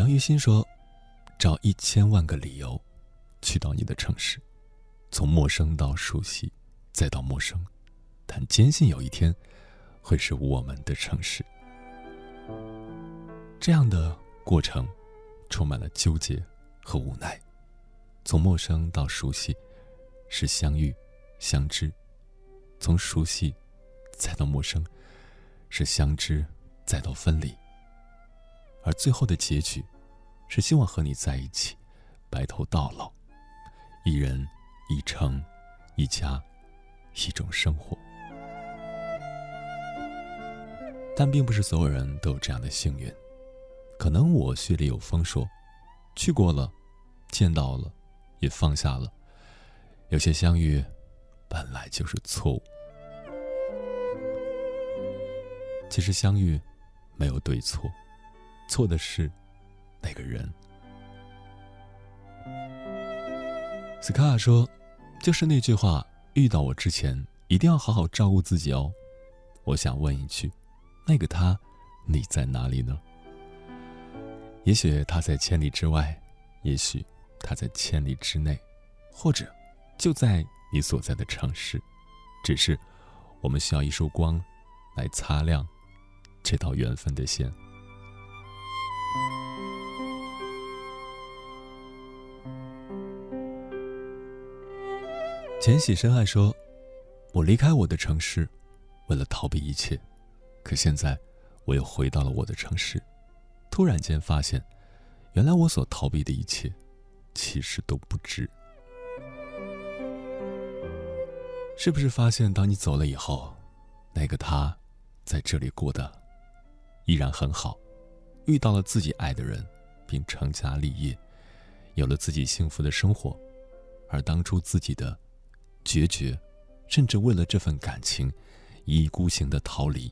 杨玉新说：“找一千万个理由，去到你的城市，从陌生到熟悉，再到陌生，但坚信有一天，会是我们的城市。”这样的过程，充满了纠结和无奈。从陌生到熟悉，是相遇、相知；从熟悉再到陌生，是相知再到分离。而最后的结局，是希望和你在一起，白头到老，一人一城一家，一种生活。但并不是所有人都有这样的幸运，可能我血里有风，说去过了，见到了，也放下了。有些相遇，本来就是错误。其实相遇，没有对错。错的是那个人。斯卡尔说：“就是那句话，遇到我之前一定要好好照顾自己哦。”我想问一句：那个他，你在哪里呢？也许他在千里之外，也许他在千里之内，或者就在你所在的城市。只是我们需要一束光，来擦亮这道缘分的线。浅喜深爱说：“我离开我的城市，为了逃避一切，可现在我又回到了我的城市。突然间发现，原来我所逃避的一切，其实都不值。是不是发现，当你走了以后，那个他，在这里过得依然很好？”遇到了自己爱的人，并成家立业，有了自己幸福的生活，而当初自己的决绝，甚至为了这份感情一意孤行的逃离，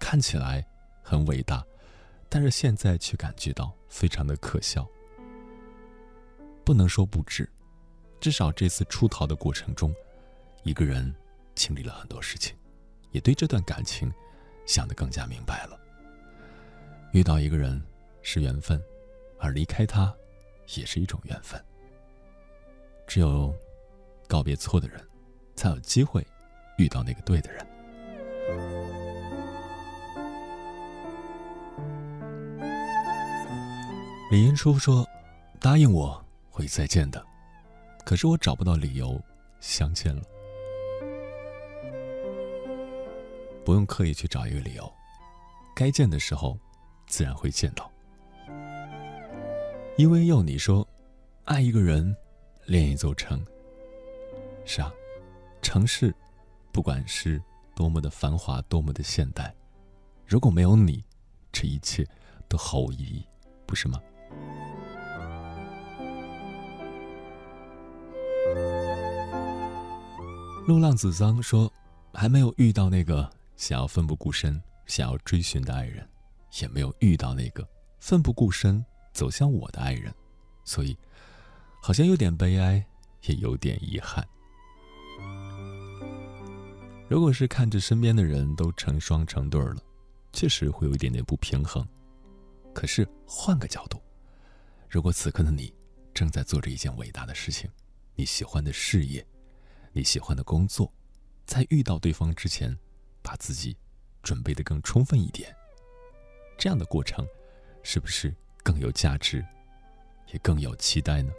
看起来很伟大，但是现在却感觉到非常的可笑。不能说不值，至少这次出逃的过程中，一个人经历了很多事情，也对这段感情想得更加明白了。遇到一个人是缘分，而离开他也是一种缘分。只有告别错的人，才有机会遇到那个对的人。李英初说：“答应我会再见的，可是我找不到理由相见了。不用刻意去找一个理由，该见的时候。”自然会见到。因为要你说，爱一个人，恋一座城。是啊，城市，不管是多么的繁华，多么的现代，如果没有你，这一切都毫无意义，不是吗？陆浪子桑说，还没有遇到那个想要奋不顾身、想要追寻的爱人。也没有遇到那个奋不顾身走向我的爱人，所以好像有点悲哀，也有点遗憾。如果是看着身边的人都成双成对了，确实会有一点点不平衡。可是换个角度，如果此刻的你正在做着一件伟大的事情，你喜欢的事业，你喜欢的工作，在遇到对方之前，把自己准备的更充分一点。这样的过程，是不是更有价值，也更有期待呢？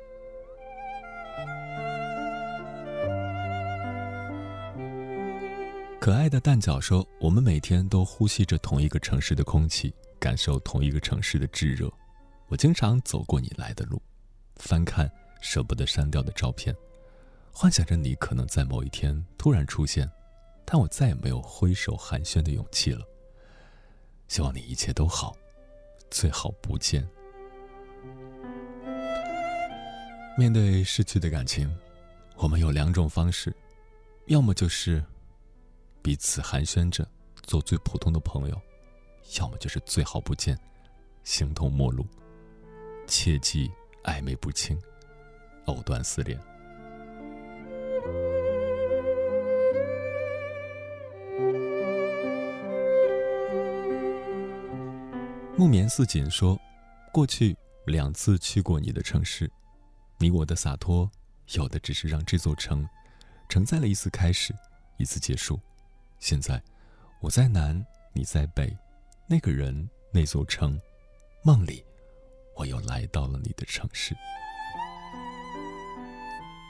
可爱的蛋饺说：“我们每天都呼吸着同一个城市的空气，感受同一个城市的炙热。我经常走过你来的路，翻看舍不得删掉的照片，幻想着你可能在某一天突然出现，但我再也没有挥手寒暄的勇气了。”希望你一切都好，最好不见。面对失去的感情，我们有两种方式：要么就是彼此寒暄着做最普通的朋友，要么就是最好不见，形同陌路。切记暧昧不清，藕断丝连。木棉似锦说：“过去两次去过你的城市，你我的洒脱，有的只是让这座城承载了一次开始，一次结束。现在，我在南，你在北，那个人，那座城，梦里，我又来到了你的城市。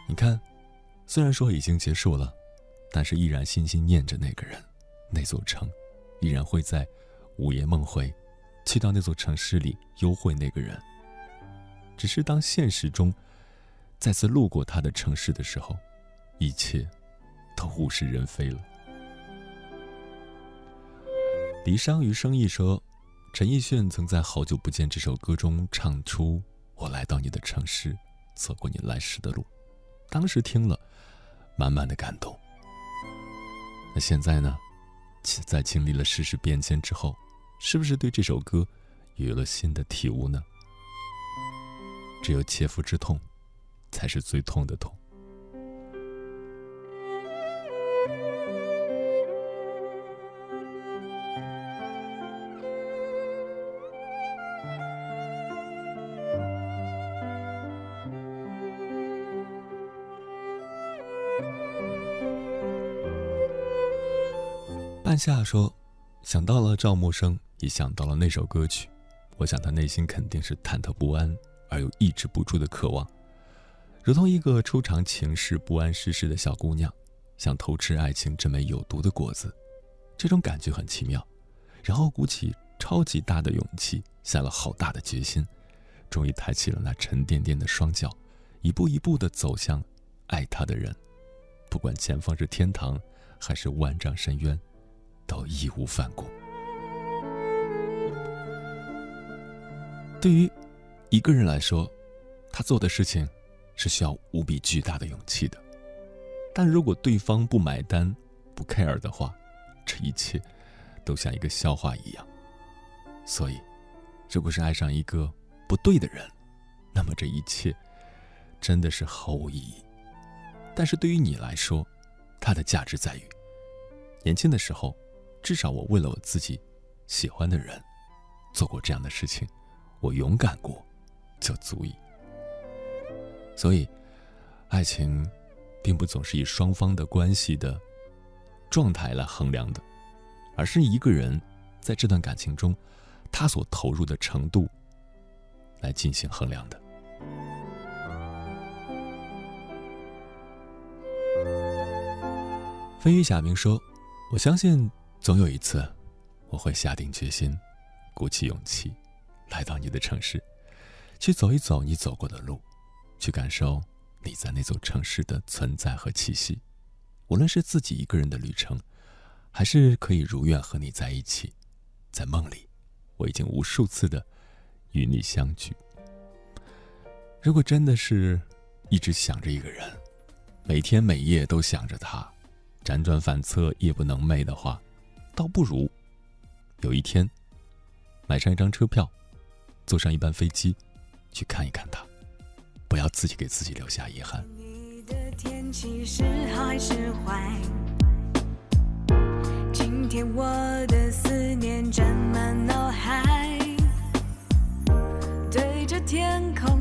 你看，虽然说已经结束了，但是依然心心念着那个人，那座城，依然会在午夜梦回，去到那座城市里幽会那个人。只是当现实中再次路过他的城市的时候，一切都物是人非了。离殇余生意说，陈奕迅曾在《好久不见》这首歌中唱出：“我来到你的城市，走过你来时的路。”当时听了，满满的感动。那现在呢？在经历了世事变迁之后，是不是对这首歌有了新的体悟呢？只有切肤之痛，才是最痛的痛。安夏说：“想到了赵默笙，也想到了那首歌曲，我想他内心肯定是忐忑不安。”而又抑制不住的渴望，如同一个初尝情事不谙世事的小姑娘，想偷吃爱情这枚有毒的果子，这种感觉很奇妙。然后鼓起超级大的勇气，下了好大的决心，终于抬起了那沉甸甸的双脚，一步一步地走向爱她的人。不管前方是天堂，还是万丈深渊，都义无反顾。对于。一个人来说，他做的事情是需要无比巨大的勇气的。但如果对方不买单、不 care 的话，这一切都像一个笑话一样。所以，如果是爱上一个不对的人，那么这一切真的是毫无意义。但是对于你来说，它的价值在于，年轻的时候，至少我为了我自己喜欢的人做过这样的事情，我勇敢过。就足以。所以，爱情并不总是以双方的关系的状态来衡量的，而是一个人在这段感情中他所投入的程度来进行衡量的。飞鱼假明说：“我相信总有一次，我会下定决心，鼓起勇气，来到你的城市。”去走一走你走过的路，去感受你在那座城市的存在和气息。无论是自己一个人的旅程，还是可以如愿和你在一起，在梦里，我已经无数次的与你相聚。如果真的是一直想着一个人，每天每夜都想着他，辗转反侧夜不能寐的话，倒不如有一天买上一张车票，坐上一班飞机。去看一看他，不要自己给自己留下遗憾。你的天气是还是坏今天我的思念占满脑海，对着天空，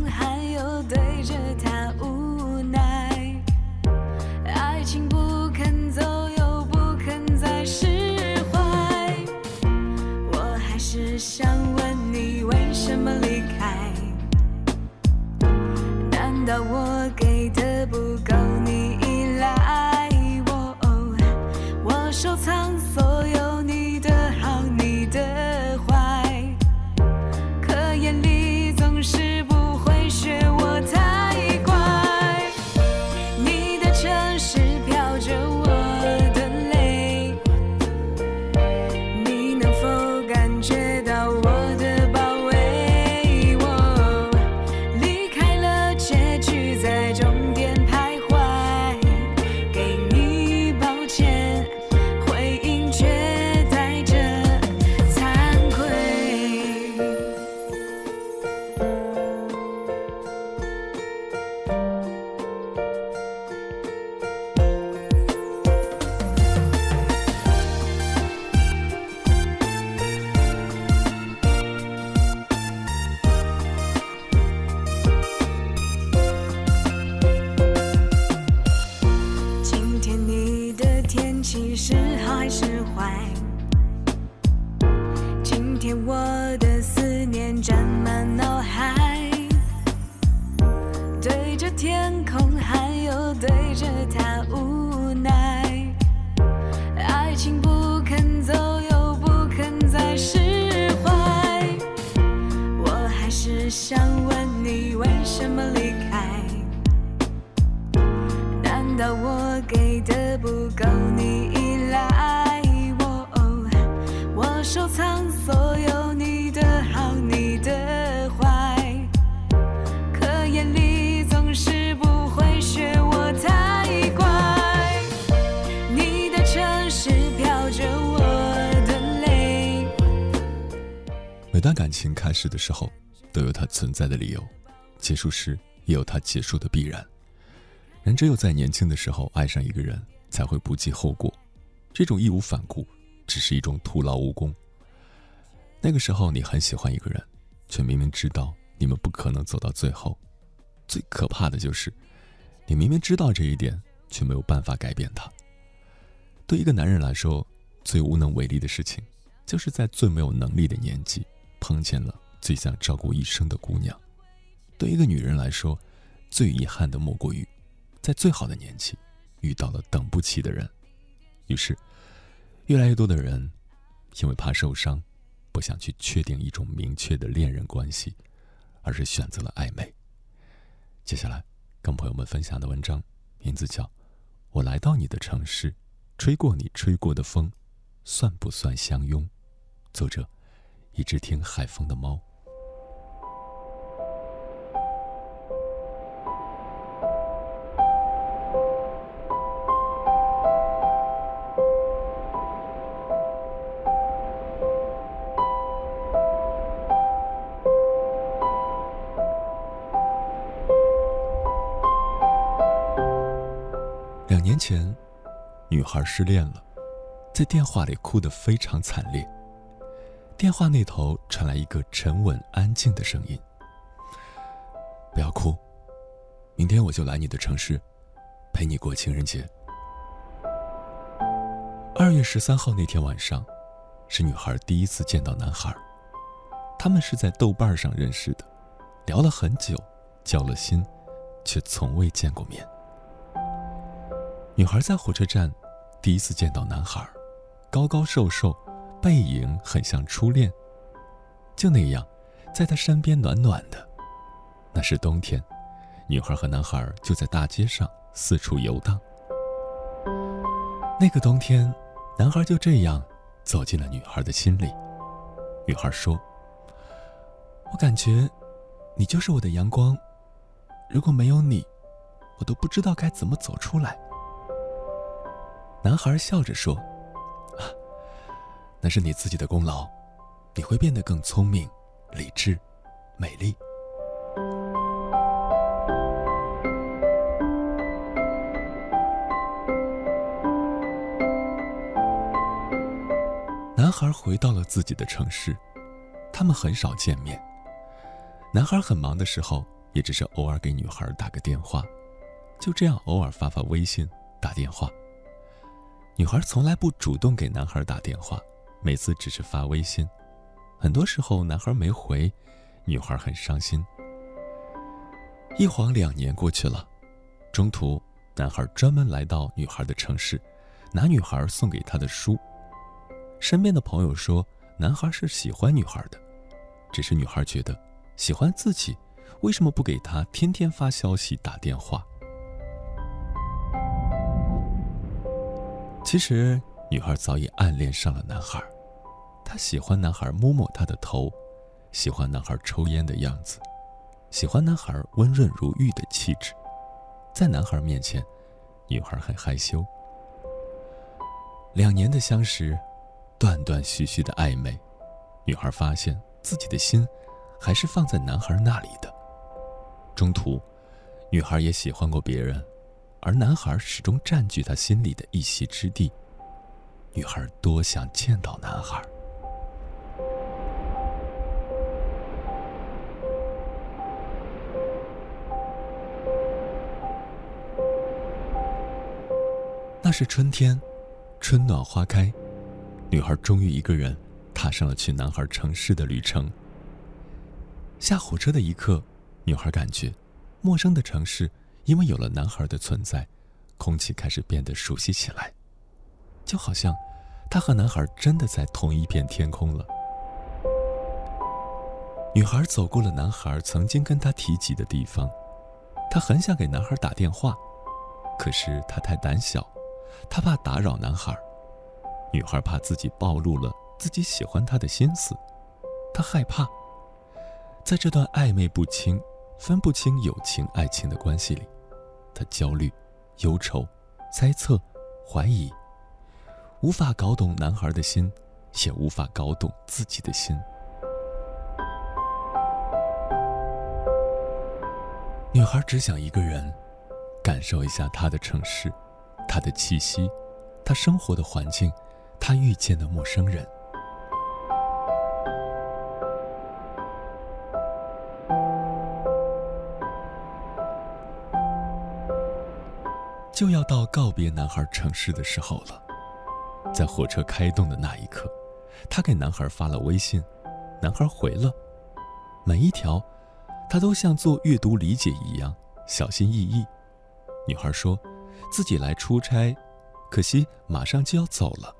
束时，也有它结束的必然。人只有在年轻的时候爱上一个人，才会不计后果。这种义无反顾，只是一种徒劳无功。那个时候你很喜欢一个人，却明明知道你们不可能走到最后。最可怕的就是，你明明知道这一点，却没有办法改变他。对一个男人来说，最无能为力的事情，就是在最没有能力的年纪，碰见了最想照顾一生的姑娘。对一个女人来说，最遗憾的莫过于。在最好的年纪，遇到了等不起的人，于是，越来越多的人，因为怕受伤，不想去确定一种明确的恋人关系，而是选择了暧昧。接下来，跟朋友们分享的文章，名字叫《我来到你的城市，吹过你吹过的风，算不算相拥》，作者，一只听海风的猫。女孩失恋了，在电话里哭得非常惨烈。电话那头传来一个沉稳安静的声音：“不要哭，明天我就来你的城市，陪你过情人节。”二月十三号那天晚上，是女孩第一次见到男孩。他们是在豆瓣上认识的，聊了很久，交了心，却从未见过面。女孩在火车站第一次见到男孩，高高瘦瘦，背影很像初恋。就那样，在他身边暖暖的。那是冬天，女孩和男孩就在大街上四处游荡。那个冬天，男孩就这样走进了女孩的心里。女孩说：“我感觉，你就是我的阳光。如果没有你，我都不知道该怎么走出来。”男孩笑着说：“啊，那是你自己的功劳，你会变得更聪明、理智、美丽。”男孩回到了自己的城市，他们很少见面。男孩很忙的时候，也只是偶尔给女孩打个电话，就这样偶尔发发微信、打电话。女孩从来不主动给男孩打电话，每次只是发微信。很多时候，男孩没回，女孩很伤心。一晃两年过去了，中途，男孩专门来到女孩的城市，拿女孩送给他的书。身边的朋友说，男孩是喜欢女孩的，只是女孩觉得，喜欢自己，为什么不给他天天发消息、打电话？其实，女孩早已暗恋上了男孩。她喜欢男孩摸摸她的头，喜欢男孩抽烟的样子，喜欢男孩温润如玉的气质。在男孩面前，女孩很害羞。两年的相识，断断续续的暧昧，女孩发现自己的心还是放在男孩那里的。中途，女孩也喜欢过别人。而男孩始终占据她心里的一席之地，女孩多想见到男孩。那是春天，春暖花开，女孩终于一个人踏上了去男孩城市的旅程。下火车的一刻，女孩感觉，陌生的城市因为有了男孩的存在，空气开始变得熟悉起来，就好像，她和男孩真的在同一片天空了。女孩走过了男孩曾经跟她提及的地方，她很想给男孩打电话，可是她太胆小，她怕打扰男孩。女孩怕自己暴露了自己喜欢他的心思，她害怕，在这段暧昧不清、分不清友情、爱情的关系里，她焦虑、忧愁、猜测、怀疑，无法搞懂男孩的心，也无法搞懂自己的心。女孩只想一个人，感受一下他的城市，他的气息，他生活的环境，他遇见的陌生人。就要到告别男孩城市的时候了，在火车开动的那一刻，她给男孩发了微信，男孩回了，每一条。他都像做阅读理解一样小心翼翼。女孩说：“自己来出差，可惜马上就要走了。”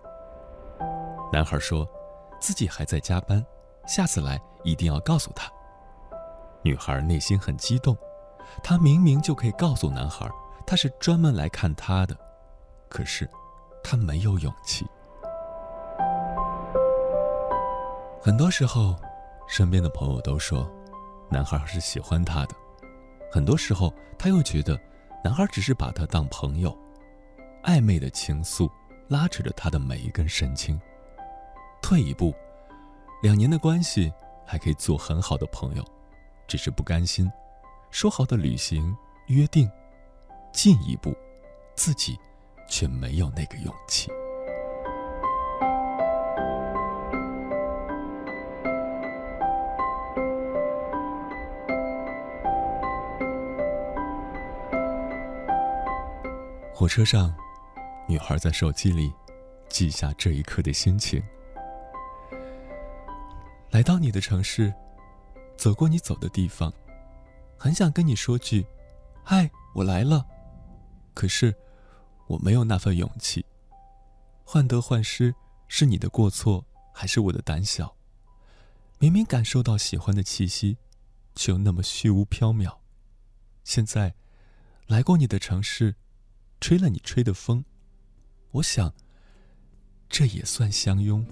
男孩说：“自己还在加班，下次来一定要告诉他。”女孩内心很激动，她明明就可以告诉男孩，他是专门来看他的，可是他没有勇气。很多时候，身边的朋友都说。男孩是喜欢她的，很多时候他又觉得，男孩只是把她当朋友，暧昧的情愫拉扯着他的每一根神经。退一步，两年的关系还可以做很好的朋友，只是不甘心，说好的旅行约定，进一步，自己却没有那个勇气。火车上，女孩在手机里记下这一刻的心情。来到你的城市，走过你走的地方，很想跟你说句“嗨，我来了”，可是我没有那份勇气。患得患失是你的过错，还是我的胆小？明明感受到喜欢的气息，却又那么虚无缥缈。现在，来过你的城市。吹了你吹的风，我想，这也算相拥。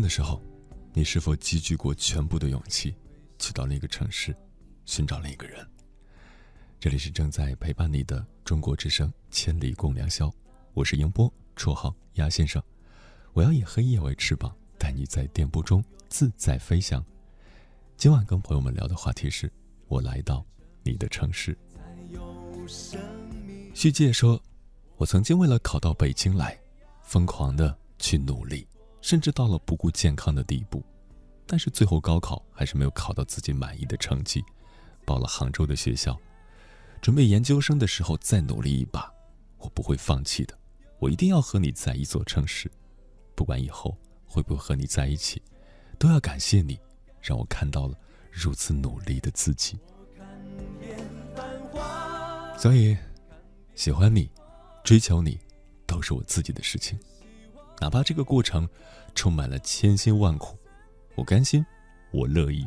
的时候，你是否积聚过全部的勇气，去到那个城市，寻找另一个人？这里是正在陪伴你的中国之声《千里共良宵》，我是英波，绰号鸭先生。我要以黑夜为翅膀，带你在电波中自在飞翔。今晚跟朋友们聊的话题是：我来到你的城市。徐介说：“我曾经为了考到北京来，疯狂的去努力，甚至到了不顾健康的地步。但是最后高考还是没有考到自己满意的成绩，报了杭州的学校。准备研究生的时候再努力一把，我不会放弃的。我一定要和你在一座城市，不管以后会不会和你在一起，都要感谢你，让我看到了如此努力的自己。所以。”喜欢你，追求你，都是我自己的事情，哪怕这个过程充满了千辛万苦，我甘心，我乐意。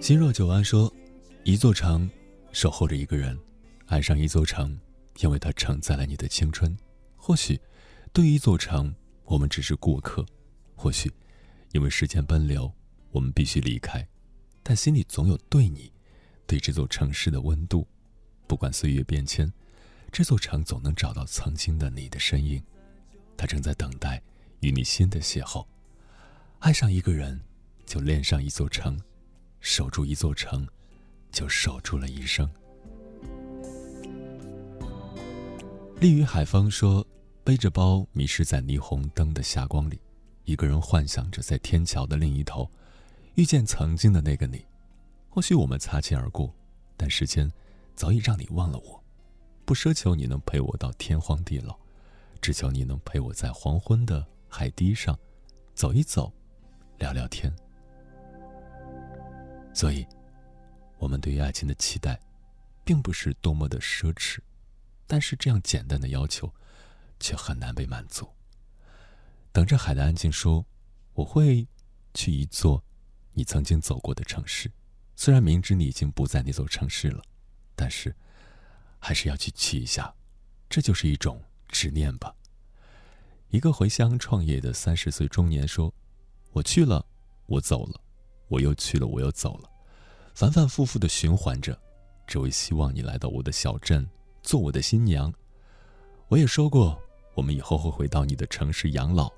心若九安说：“一座城，守候着一个人，爱上一座城，因为它承载了你的青春。或许，对于一座城，我们只是过客；或许，因为时间奔流。”我们必须离开，但心里总有对你、对这座城市的温度。不管岁月变迁，这座城总能找到曾经的你的身影。它正在等待与你新的邂逅。爱上一个人，就恋上一座城；守住一座城，就守住了一生。立于海风说：“背着包，迷失在霓虹灯的霞光里，一个人幻想着在天桥的另一头。”遇见曾经的那个你，或许我们擦肩而过，但时间早已让你忘了我。不奢求你能陪我到天荒地老，只求你能陪我在黄昏的海堤上走一走，聊聊天。所以，我们对于爱情的期待，并不是多么的奢侈，但是这样简单的要求，却很难被满足。等着海的安静说：“我会去一座。”你曾经走过的城市，虽然明知你已经不在那座城市了，但是还是要去去一下，这就是一种执念吧。一个回乡创业的三十岁中年说：“我去了，我走了，我又去了，我又走了，反反复复的循环着，只为希望你来到我的小镇，做我的新娘。”我也说过，我们以后会回到你的城市养老，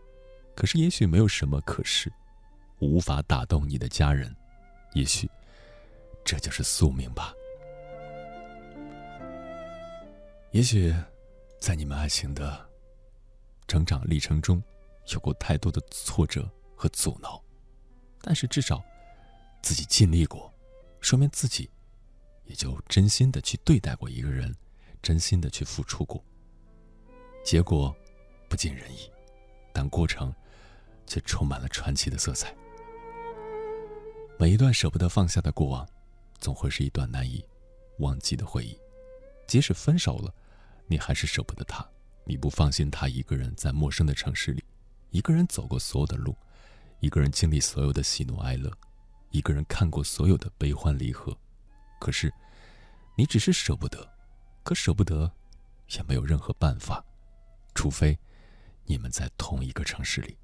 可是也许没有什么可是。无法打动你的家人，也许这就是宿命吧。也许在你们爱情的成长历程中，有过太多的挫折和阻挠，但是至少自己尽力过，说明自己也就真心的去对待过一个人，真心的去付出过。结果不尽人意，但过程却充满了传奇的色彩。每一段舍不得放下的过往，总会是一段难以忘记的回忆。即使分手了，你还是舍不得他。你不放心他一个人在陌生的城市里，一个人走过所有的路，一个人经历所有的喜怒哀乐，一个人看过所有的悲欢离合。可是，你只是舍不得，可舍不得，也没有任何办法，除非你们在同一个城市里。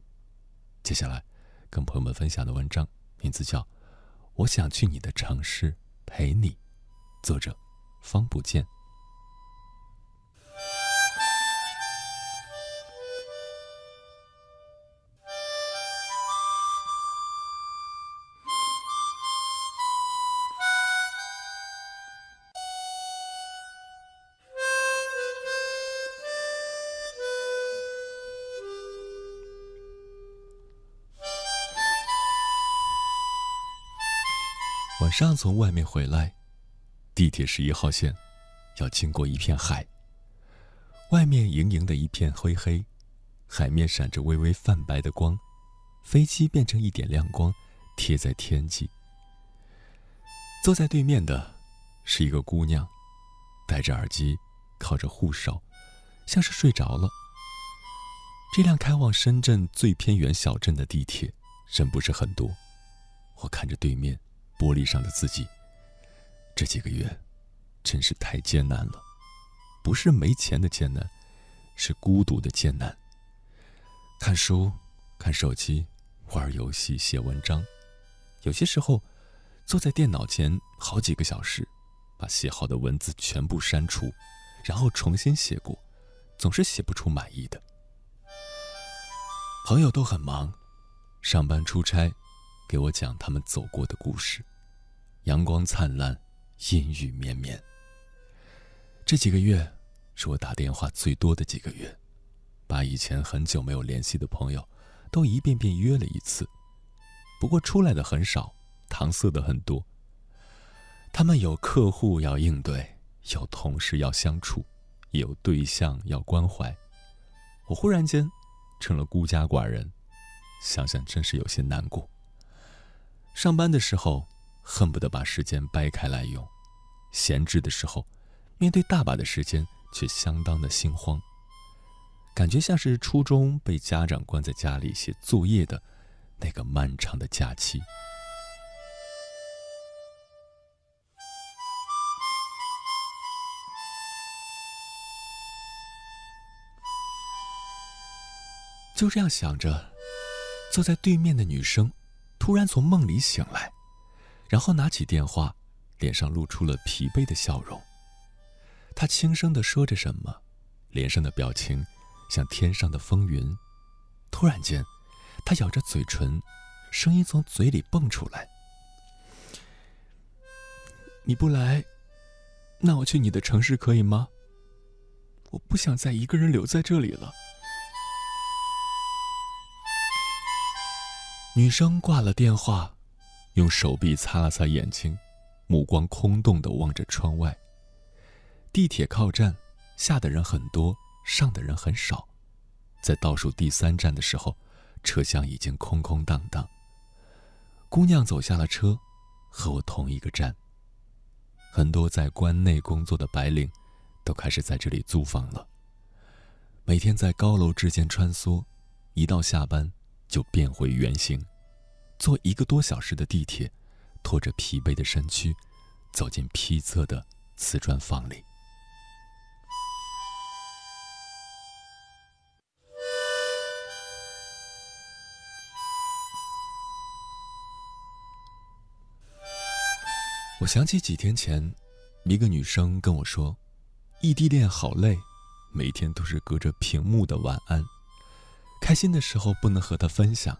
接下来，跟朋友们分享的文章名字叫。我想去你的城市陪你。作者：方不见。上从外面回来，地铁十一号线，要经过一片海。外面盈盈的一片灰黑，海面闪着微微泛白的光，飞机变成一点亮光，贴在天际。坐在对面的，是一个姑娘，戴着耳机，靠着护手，像是睡着了。这辆开往深圳最偏远小镇的地铁，人不是很多。我看着对面。玻璃上的自己，这几个月真是太艰难了。不是没钱的艰难，是孤独的艰难。看书、看手机、玩游戏、写文章，有些时候坐在电脑前好几个小时，把写好的文字全部删除，然后重新写过，总是写不出满意的。朋友都很忙，上班出差，给我讲他们走过的故事，阳光灿烂，阴雨绵绵。这几个月是我打电话最多的几个月。把以前很久没有联系的朋友，都一遍遍约了一次，不过出来的很少，搪塞的很多。他们有客户要应对，有同事要相处，有对象要关怀。我忽然间成了孤家寡人，想想真是有些难过。上班的时候恨不得把时间掰开来用，闲置的时候，面对大把的时间却相当的心慌。感觉像是初中被家长关在家里写作业的那个漫长的假期。就这样想着，坐在对面的女生突然从梦里醒来，然后拿起电话，脸上露出了疲惫的笑容。她轻声的说着什么，脸上的表情。像天上的风云，突然间，他咬着嘴唇，声音从嘴里蹦出来：“你不来，那我去你的城市可以吗？我不想再一个人留在这里了。”女生挂了电话，用手臂擦了擦眼睛，目光空洞的望着窗外。地铁靠站，下的人很多。上的人很少，在倒数第三站的时候，车厢已经空空荡荡。姑娘走下了车，和我同一个站。很多在关内工作的白领，都开始在这里租房了。每天在高楼之间穿梭，一到下班就变回原形，坐一个多小时的地铁，拖着疲惫的身躯，走进披侧的瓷砖房里。我想起几天前，一个女生跟我说：“异地恋好累，每天都是隔着屏幕的晚安。开心的时候不能和他分享，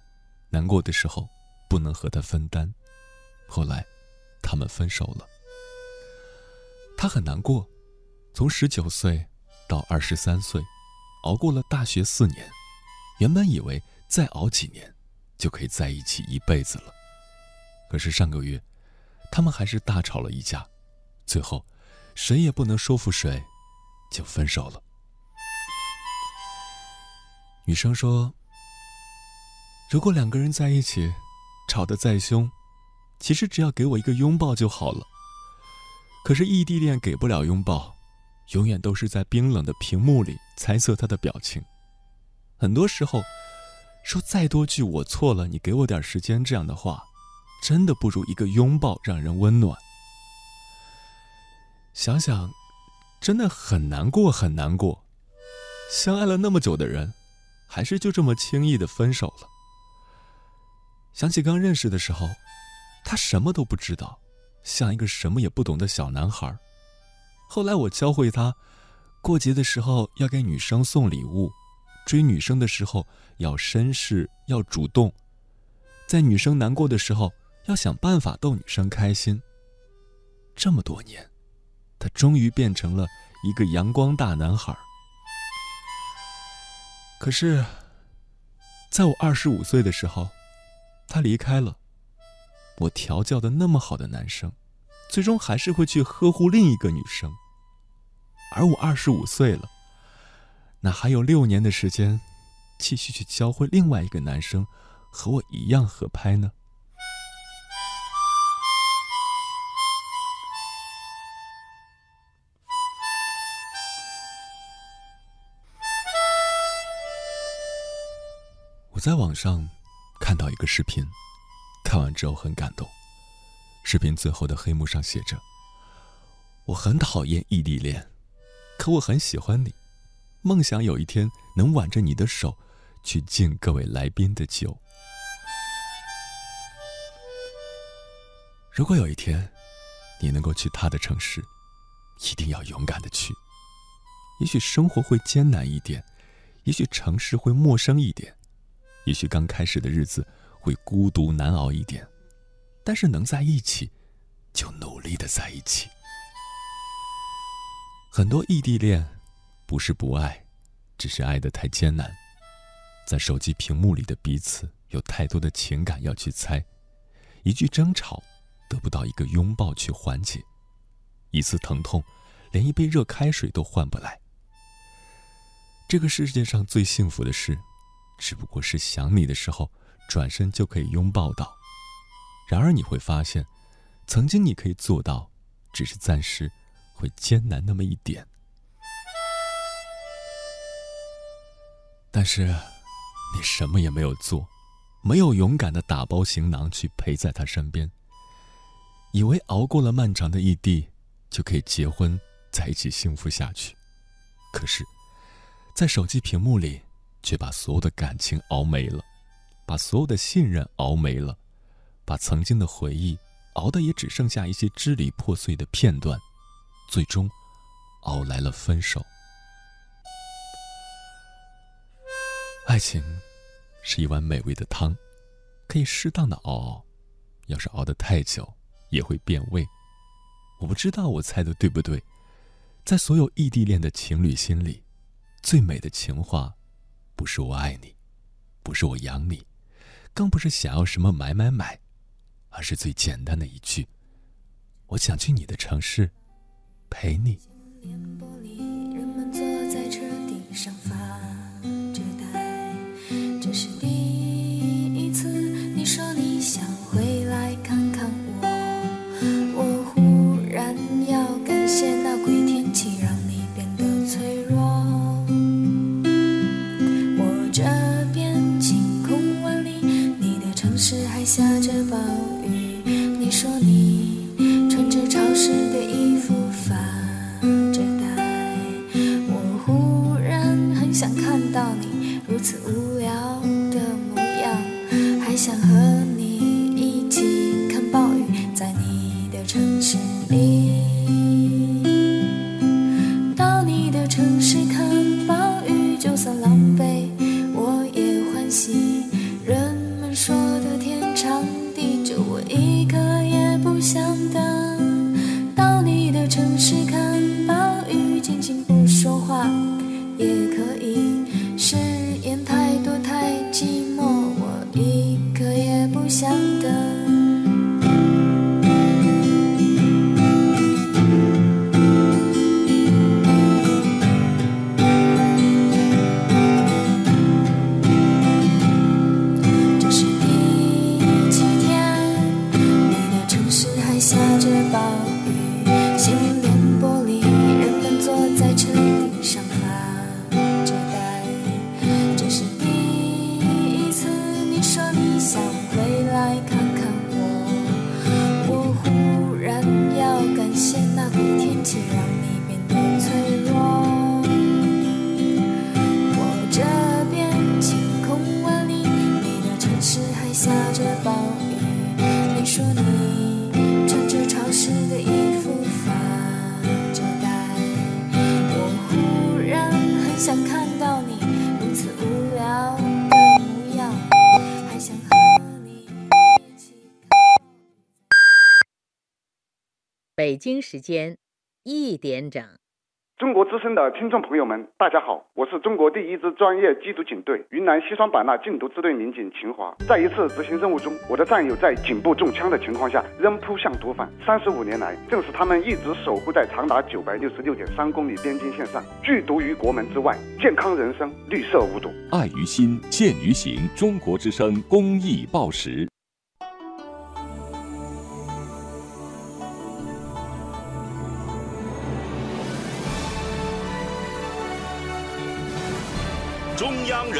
难过的时候不能和他分担。”后来，他们分手了。他很难过，从十九岁到二十三岁，熬过了大学四年，原本以为再熬几年，就可以在一起一辈子了。可是上个月。他们还是大吵了一架，最后，谁也不能说服谁，就分手了。女生说：“如果两个人在一起，吵得再凶，其实只要给我一个拥抱就好了。可是异地恋给不了拥抱，永远都是在冰冷的屏幕里猜测他的表情。很多时候，说再多句‘我错了，你给我点时间’这样的话。”真的不如一个拥抱让人温暖。想想，真的很难过，很难过。相爱了那么久的人，还是就这么轻易的分手了。想起刚认识的时候，他什么都不知道，像一个什么也不懂的小男孩。后来我教会他，过节的时候要给女生送礼物，追女生的时候要绅士，要主动，在女生难过的时候。要想办法逗女生开心。这么多年，他终于变成了一个阳光大男孩。可是，在我二十五岁的时候，他离开了。我调教的那么好的男生，最终还是会去呵护另一个女生。而我二十五岁了，那还有六年的时间，继续去教会另外一个男生和我一样合拍呢？我在网上看到一个视频，看完之后很感动。视频最后的黑幕上写着：“我很讨厌异地恋，可我很喜欢你，梦想有一天能挽着你的手，去敬各位来宾的酒。如果有一天，你能够去他的城市，一定要勇敢的去。也许生活会艰难一点，也许城市会陌生一点，也许刚开始的日子会孤独难熬一点，但是能在一起，就努力的在一起。很多异地恋，不是不爱，只是爱的太艰难。在手机屏幕里的彼此，有太多的情感要去猜，一句争吵。得不到一个拥抱去缓解，一次疼痛，连一杯热开水都换不来。这个世界上最幸福的事，只不过是想你的时候，转身就可以拥抱到。然而你会发现，曾经你可以做到，只是暂时会艰难那么一点。但是，你什么也没有做，没有勇敢的打包行囊去陪在他身边。以为熬过了漫长的异地，就可以结婚，在一起幸福下去。可是，在手机屏幕里，却把所有的感情熬没了，把所有的信任熬没了，把曾经的回忆熬的也只剩下一些支离破碎的片段，最终，熬来了分手。爱情，是一碗美味的汤，可以适当的熬熬，要是熬得太久。也会变味。我不知道我猜的对不对，在所有异地恋的情侣心里，最美的情话，不是我爱你，不是我养你，更不是想要什么买买买，而是最简单的一句：我想去你的城市，陪你。to 北京时间一点整。中国之声的听众朋友们，大家好，我是中国第一支专业缉毒警队云南西双版纳禁毒支队民警秦华。在一次执行任务中，我的战友在颈部中枪的情况下仍扑向毒贩。三十五年来，正是他们一直守护在长达九百六十六点三公里边境线上，拒毒于国门之外，健康人生，绿色无毒，爱于心，见于行。中国之声公益报时。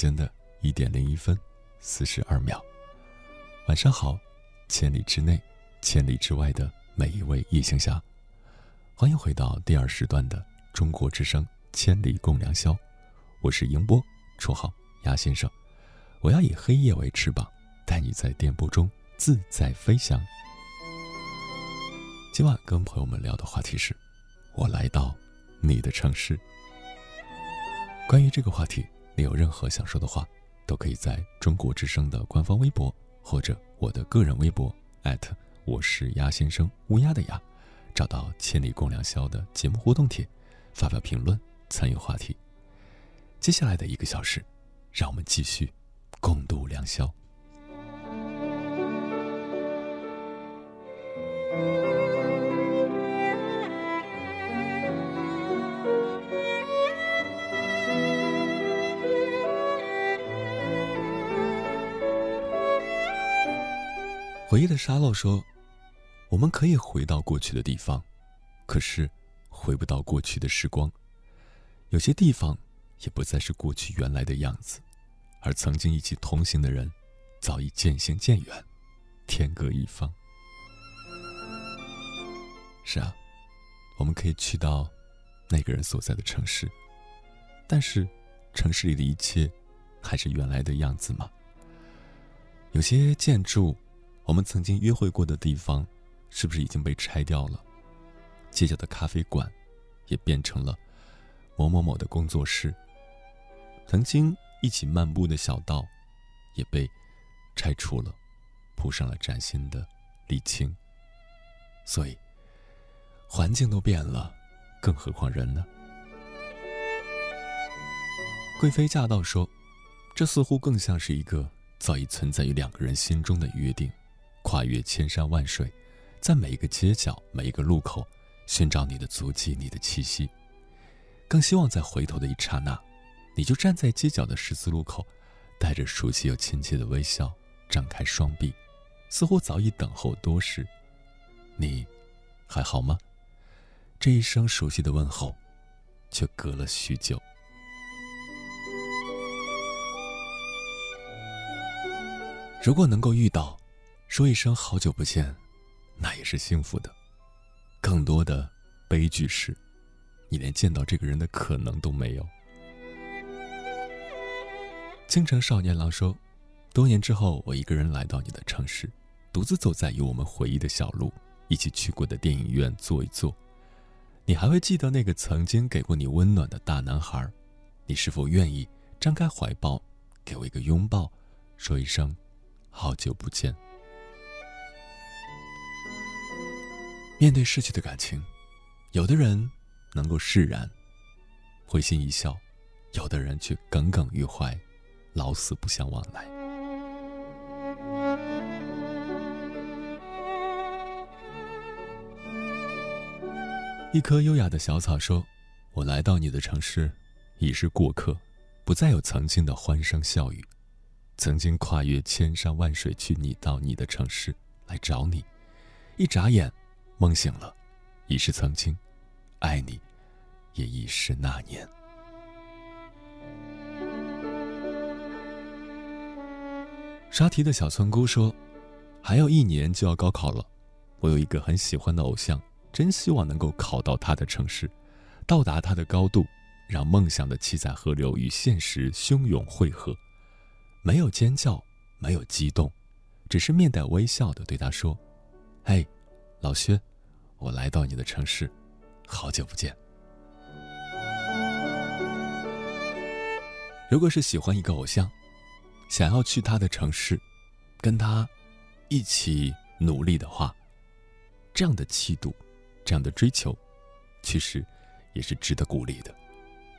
间的一点零一分四十二秒，晚上好，千里之内、千里之外的每一位夜行侠，欢迎回到第二时段的中国之声《千里共良宵》，我是迎波，绰号鸭先生，我要以黑夜为翅膀，带你在电波中自在飞翔。今晚跟朋友们聊的话题是，我来到你的城市。关于这个话题。有任何想说的话，都可以在中国之声的官方微博或者我的个人微博艾特我是鸭先生乌鸦的鸭，找到“千里共良宵”的节目互动帖，发表评论，参与话题。接下来的一个小时，让我们继续共度良宵。回忆的沙漏说：“我们可以回到过去的地方，可是回不到过去的时光。有些地方也不再是过去原来的样子，而曾经一起同行的人，早已渐行渐远，天各一方。是啊，我们可以去到那个人所在的城市，但是城市里的一切还是原来的样子吗？有些建筑。”我们曾经约会过的地方，是不是已经被拆掉了？街角的咖啡馆，也变成了某某某的工作室。曾经一起漫步的小道，也被拆除了，铺上了崭新的沥青。所以，环境都变了，更何况人呢？贵妃驾到说：“这似乎更像是一个早已存在于两个人心中的约定。”跨越千山万水，在每一个街角、每一个路口，寻找你的足迹、你的气息。更希望在回头的一刹那，你就站在街角的十字路口，带着熟悉又亲切的微笑，张开双臂，似乎早已等候多时。你还好吗？这一声熟悉的问候，却隔了许久。如果能够遇到。说一声好久不见，那也是幸福的。更多的悲剧是，你连见到这个人的可能都没有。京城少年郎说，多年之后，我一个人来到你的城市，独自走在有我们回忆的小路，一起去过的电影院坐一坐。你还会记得那个曾经给过你温暖的大男孩？你是否愿意张开怀抱，给我一个拥抱，说一声好久不见？面对逝去的感情，有的人能够释然，会心一笑；有的人却耿耿于怀，老死不相往来。一棵优雅的小草说：“我来到你的城市，已是过客，不再有曾经的欢声笑语。曾经跨越千山万水去你到你的城市来找你，一眨眼。”梦醒了，已是曾经；爱你，也已是那年。刷题的小村姑说：“还有一年就要高考了，我有一个很喜欢的偶像，真希望能够考到他的城市，到达他的高度，让梦想的七彩河流与现实汹涌汇合。没有尖叫，没有激动，只是面带微笑的对他说：‘嘿，老薛。’”我来到你的城市，好久不见。如果是喜欢一个偶像，想要去他的城市，跟他一起努力的话，这样的气度，这样的追求，其实也是值得鼓励的。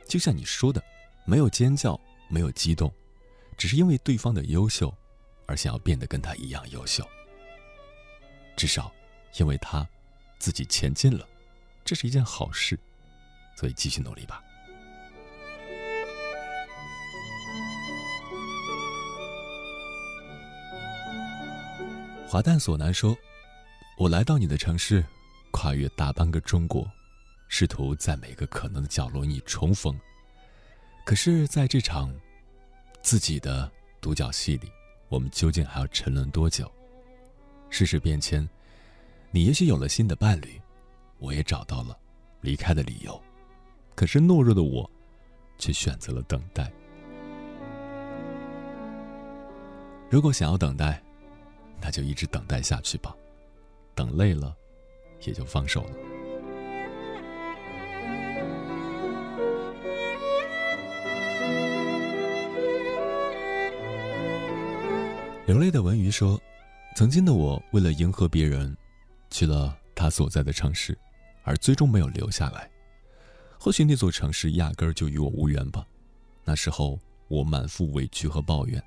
就像你说的，没有尖叫，没有激动，只是因为对方的优秀，而想要变得跟他一样优秀。至少，因为他自己前进了，这是一件好事，所以继续努力吧。华诞索南说：“我来到你的城市，跨越大半个中国，试图在每个可能的角落与你重逢。可是，在这场自己的独角戏里，我们究竟还要沉沦多久？世事变迁，你也许有了新的伴侣，我也找到了离开的理由。可是懦弱的我，却选择了等待。如果想要等待。”那就一直等待下去吧，等累了，也就放手了。流泪的文鱼说：“曾经的我，为了迎合别人，去了他所在的城市，而最终没有留下来。或许那座城市压根儿就与我无缘吧。那时候我满腹委屈和抱怨，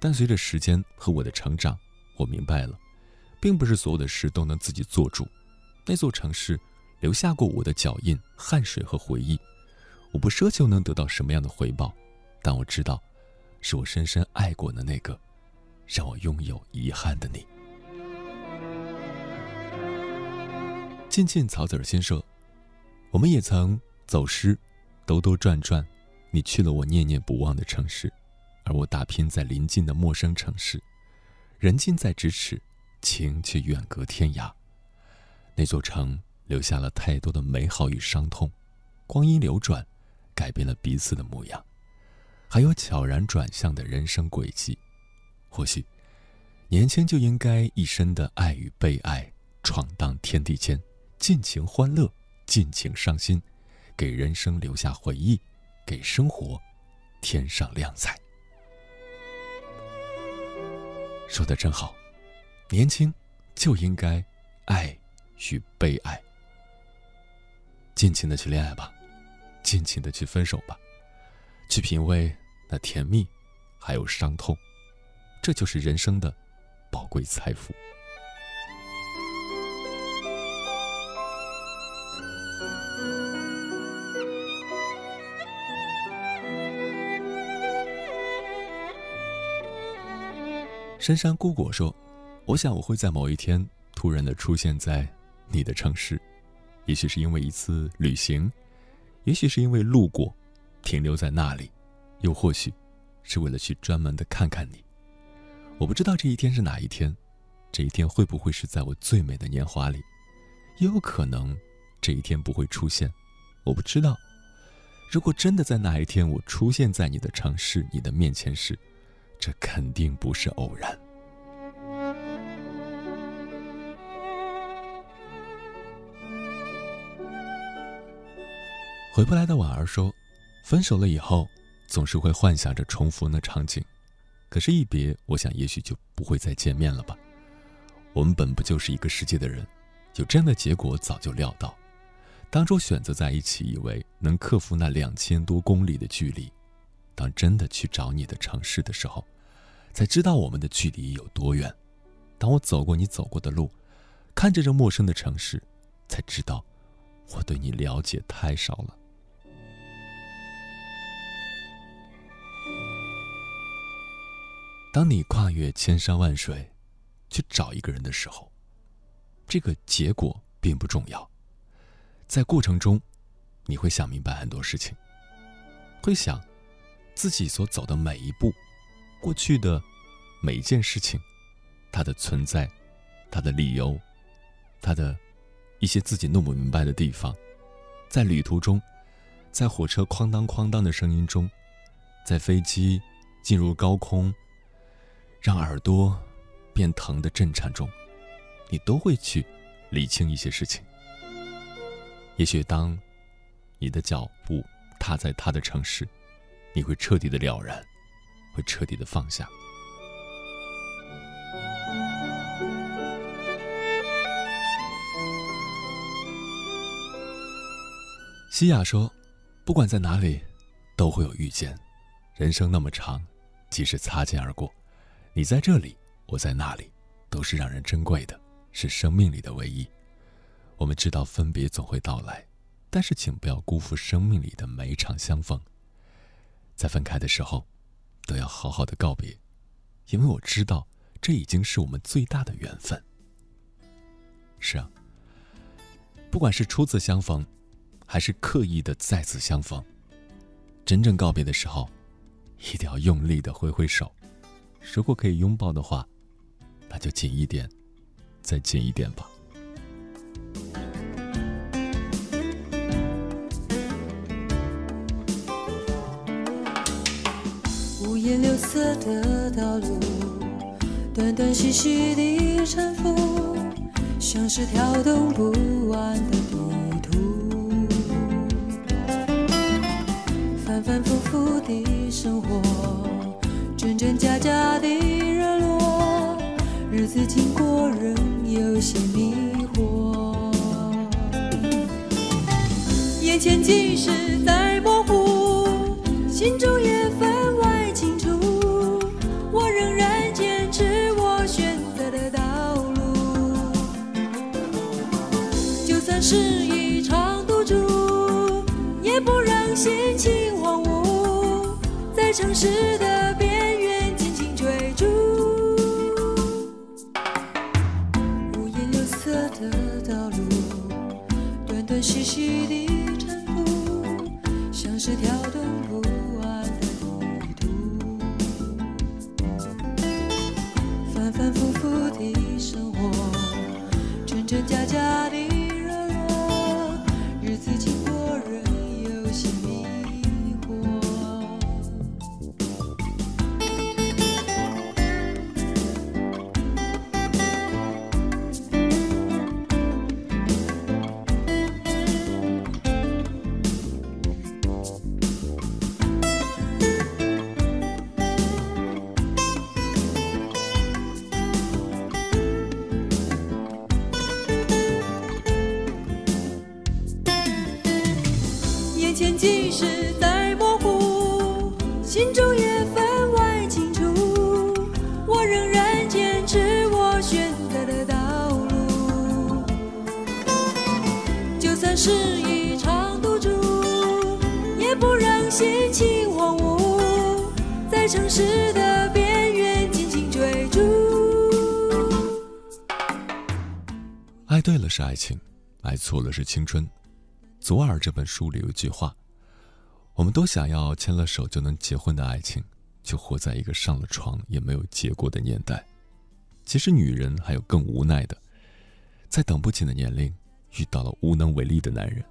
但随着时间和我的成长。”我明白了，并不是所有的事都能自己做主。那座城市留下过我的脚印、汗水和回忆。我不奢求能得到什么样的回报，但我知道，是我深深爱过的那个，让我拥有遗憾的你。进进草籽儿先生，我们也曾走失，兜兜转转，你去了我念念不忘的城市，而我打拼在临近的陌生城市。人近在咫尺，情却远隔天涯。那座城留下了太多的美好与伤痛，光阴流转，改变了彼此的模样，还有悄然转向的人生轨迹。或许，年轻就应该一生的爱与被爱，闯荡天地间，尽情欢乐，尽情伤心，给人生留下回忆，给生活添上亮彩。说的真好，年轻就应该爱与被爱，尽情的去恋爱吧，尽情的去分手吧，去品味那甜蜜，还有伤痛，这就是人生的宝贵财富。深山孤果说：“我想我会在某一天突然的出现在你的城市，也许是因为一次旅行，也许是因为路过，停留在那里，又或许是为了去专门的看看你。我不知道这一天是哪一天，这一天会不会是在我最美的年华里，也有可能这一天不会出现。我不知道。如果真的在那一天我出现在你的城市，你的面前时。”这肯定不是偶然。回不来的婉儿说：“分手了以后，总是会幻想着重逢的场景，可是，一别，我想也许就不会再见面了吧。我们本不就是一个世界的人，有这样的结果早就料到。当初选择在一起，以为能克服那两千多公里的距离。”当真的去找你的城市的时候，才知道我们的距离有多远。当我走过你走过的路，看着这陌生的城市，才知道我对你了解太少了。当你跨越千山万水去找一个人的时候，这个结果并不重要。在过程中，你会想明白很多事情，会想。自己所走的每一步，过去的每一件事情，它的存在，它的理由，它的一些自己弄不明白的地方，在旅途中，在火车哐当哐当的声音中，在飞机进入高空，让耳朵变疼的震颤中，你都会去理清一些事情。也许当你的脚步踏在他的城市。你会彻底的了然，会彻底的放下。西雅说：“不管在哪里，都会有遇见。人生那么长，即使擦肩而过，你在这里，我在那里，都是让人珍贵的，是生命里的唯一。我们知道分别总会到来，但是请不要辜负生命里的每一场相逢。在分开的时候，都要好好的告别，因为我知道，这已经是我们最大的缘分。是啊，不管是初次相逢。”还是刻意的再次相逢。真正告别的时候，一定要用力的挥挥手。如果可以拥抱的话，那就紧一点，再紧一点吧。的道路，断断续续的沉浮，像是跳动不完的地图。反反复复的生活，真真假假的热络，日子经过仍有些迷惑。眼前即使再模糊，心中城市的是爱情，爱错了是青春。左耳这本书里有一句话：我们都想要牵了手就能结婚的爱情，就活在一个上了床也没有结果的年代。其实女人还有更无奈的，在等不起的年龄。遇到了无能为力的男人，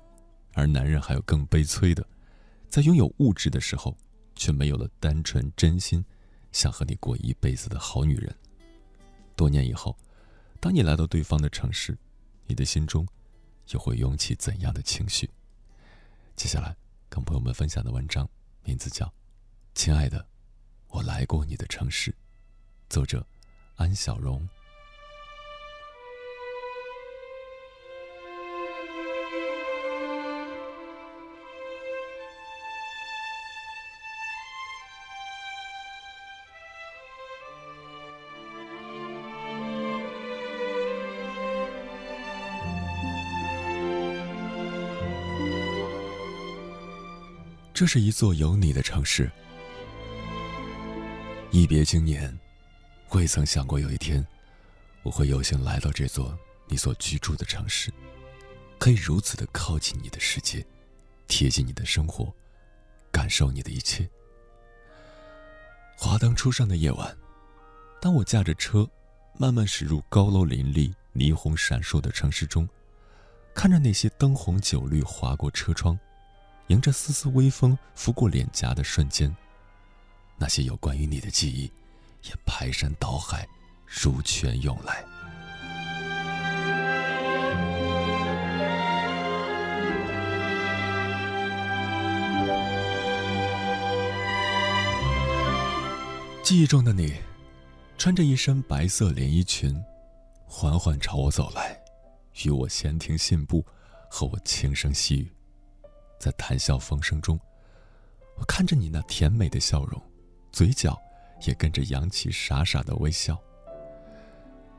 而男人还有更悲催的，在拥有物质的时候，却没有了单纯真心想和你过一辈子的好女人。多年以后，当你来到对方的城市，你的心中又会涌起怎样的情绪？接下来跟朋友们分享的文章名字叫《亲爱的，我来过你的城市》，作者安小荣。这是一座有你的城市。一别经年，未曾想过有一天，我会有幸来到这座你所居住的城市，可以如此的靠近你的世界，贴近你的生活，感受你的一切。华灯初上的夜晚，当我驾着车，慢慢驶入高楼林立、霓虹闪烁的城市中，看着那些灯红酒绿划过车窗。迎着丝丝微风拂过脸颊的瞬间，那些有关于你的记忆，也排山倒海，如泉涌来。记忆中的你，穿着一身白色连衣裙，缓缓朝我走来，与我闲庭信步，和我轻声细语，在谈笑风生中，我看着你那甜美的笑容，嘴角也跟着扬起傻傻的微笑。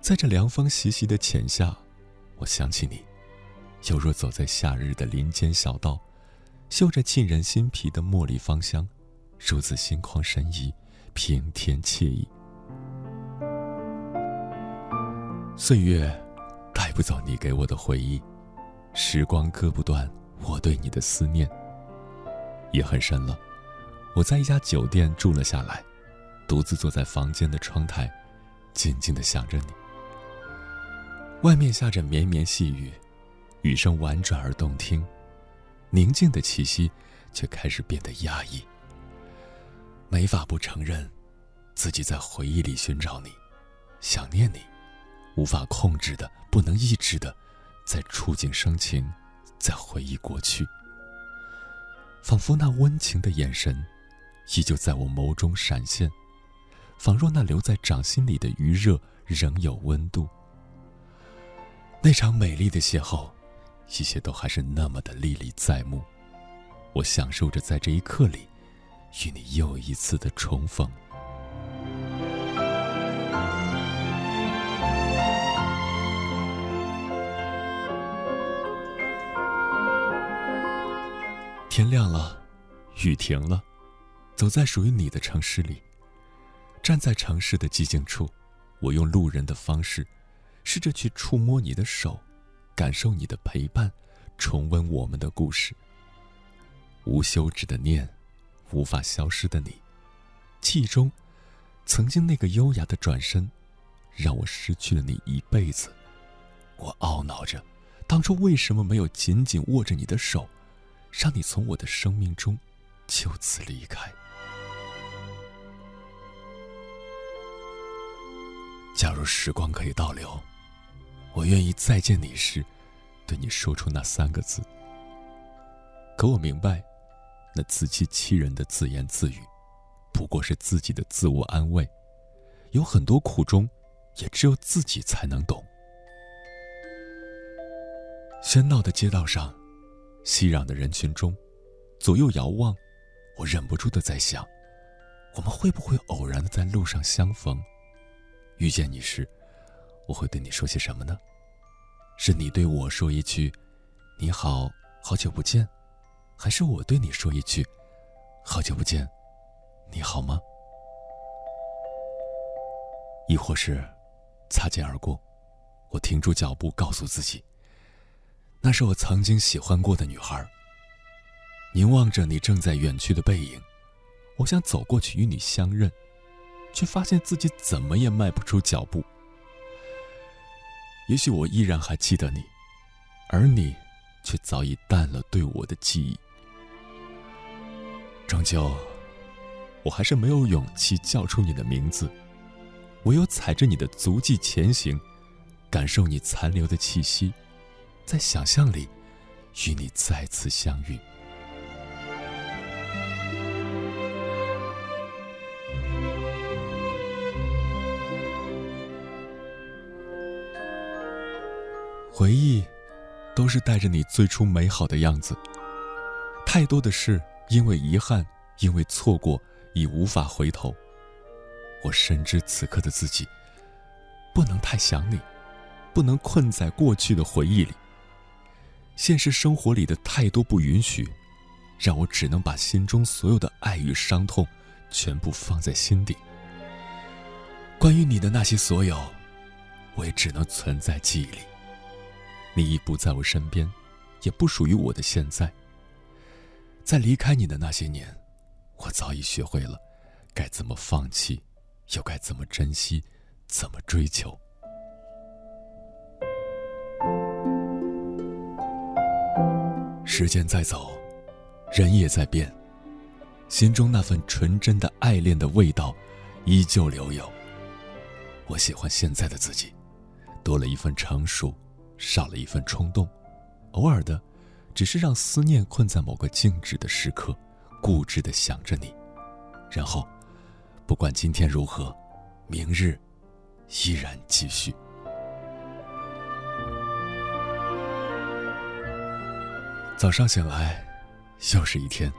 在这凉风习习的浅夏，我想起你，犹若走在夏日的林间小道，嗅着沁人心脾的茉莉芳香，如此心旷神怡，平添惬意。岁月带不走你给我的回忆，时光割不断我对你的思念。夜很深了，我在一家酒店住了下来，独自坐在房间的窗台，静静的想着你。外面下着绵绵细雨，雨声婉转而动听，宁静的气息却开始变得压抑。没法不承认，自己在回忆里寻找你，想念你，无法控制的、不能抑制的，在触景生情，在回忆过去。仿佛那温情的眼神，依旧在我眸中闪现，仿若那留在掌心里的余热仍有温度。那场美丽的邂逅，一切都还是那么的历历在目。我享受着在这一刻里，与你又一次的重逢。天亮了，雨停了，走在属于你的城市里，站在城市的寂静处，我用路人的方式。试着去触摸你的手，感受你的陪伴，重温我们的故事。无休止的念，无法消失的你，记忆中，曾经那个优雅的转身，让我失去了你一辈子。我懊恼着，当初为什么没有紧紧握着你的手，让你从我的生命中就此离开？假如时光可以倒流。我愿意再见你时，对你说出那三个字。可我明白，那自欺欺人的自言自语，不过是自己的自我安慰。有很多苦衷，也只有自己才能懂。喧闹的街道上，熙攘的人群中，左右遥望，我忍不住的在想：我们会不会偶然的在路上相逢？遇见你时。我会对你说些什么呢？是你对我说一句“你好，好久不见”，还是我对你说一句“好久不见，你好吗？”亦或是擦肩而过，我停住脚步，告诉自己，那是我曾经喜欢过的女孩。凝望着你正在远去的背影，我想走过去与你相认，却发现自己怎么也迈不出脚步。也许我依然还记得你，而你，却早已淡了对我的记忆。终究，我还是没有勇气叫出你的名字，唯有踩着你的足迹前行，感受你残留的气息，在想象里，与你再次相遇。回忆，都是带着你最初美好的样子。太多的事，因为遗憾，因为错过，已无法回头。我深知此刻的自己，不能太想你，不能困在过去的回忆里。现实生活里的太多不允许，让我只能把心中所有的爱与伤痛，全部放在心底。关于你的那些所有，我也只能存在记忆里。你已不在我身边，也不属于我的现在。在离开你的那些年，我早已学会了该怎么放弃，又该怎么珍惜，怎么追求。时间在走，人也在变，心中那份纯真的爱恋的味道依旧留有。我喜欢现在的自己，多了一份成熟。少了一份冲动，偶尔的，只是让思念困在某个静止的时刻，固执的想着你，然后，不管今天如何，明日依然继续。早上醒来，又是一天，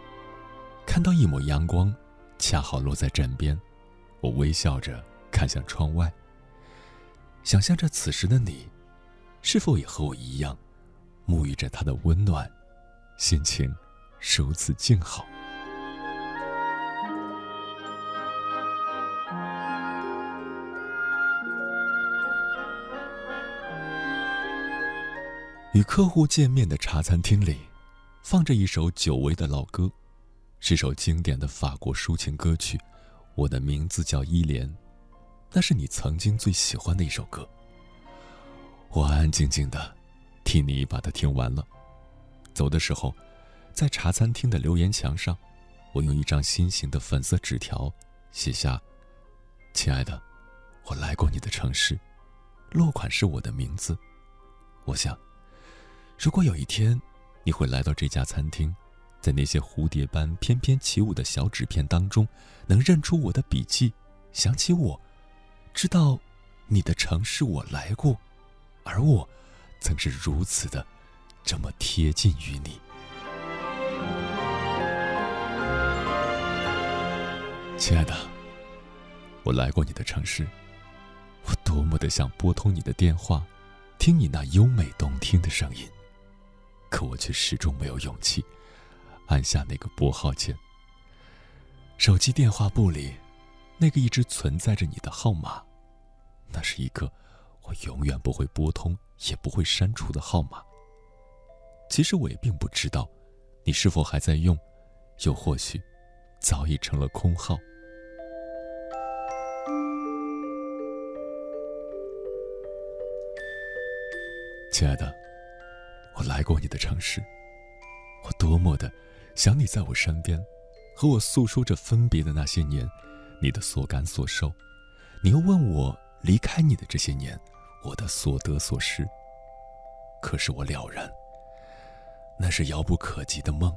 看到一抹阳光，恰好落在枕边，我微笑着看向窗外，想象着此时的你，是否也和我一样，沐浴着它的温暖，心情如此静好。与客户见面的茶餐厅里，放着一首久违的老歌，是首经典的法国抒情歌曲。我的名字叫伊莲，那是你曾经最喜欢的一首歌。我安安静静的，替你把它听完了。走的时候，在茶餐厅的留言墙上，我用一张心形的粉色纸条写下：“亲爱的，我来过你的城市。”落款是我的名字。我想。如果有一天，你会来到这家餐厅，在那些蝴蝶般翩翩起舞的小纸片当中，能认出我的笔迹，想起我，知道你的城市我来过，而我曾是如此的这么贴近于你，亲爱的，我来过你的城市，我多么的想拨通你的电话，听你那优美动听的声音。可我却始终没有勇气按下那个拨号键。手机电话簿里，那个一直存在着你的号码，那是一个我永远不会拨通也不会删除的号码。其实我也并不知道，你是否还在用，又或许早已成了空号。亲爱的。我来过你的城市，我多么的想你在我身边，和我诉说着分别的那些年，你的所感所受。你又问我离开你的这些年，我的所得所失。可是我了然，那是遥不可及的梦。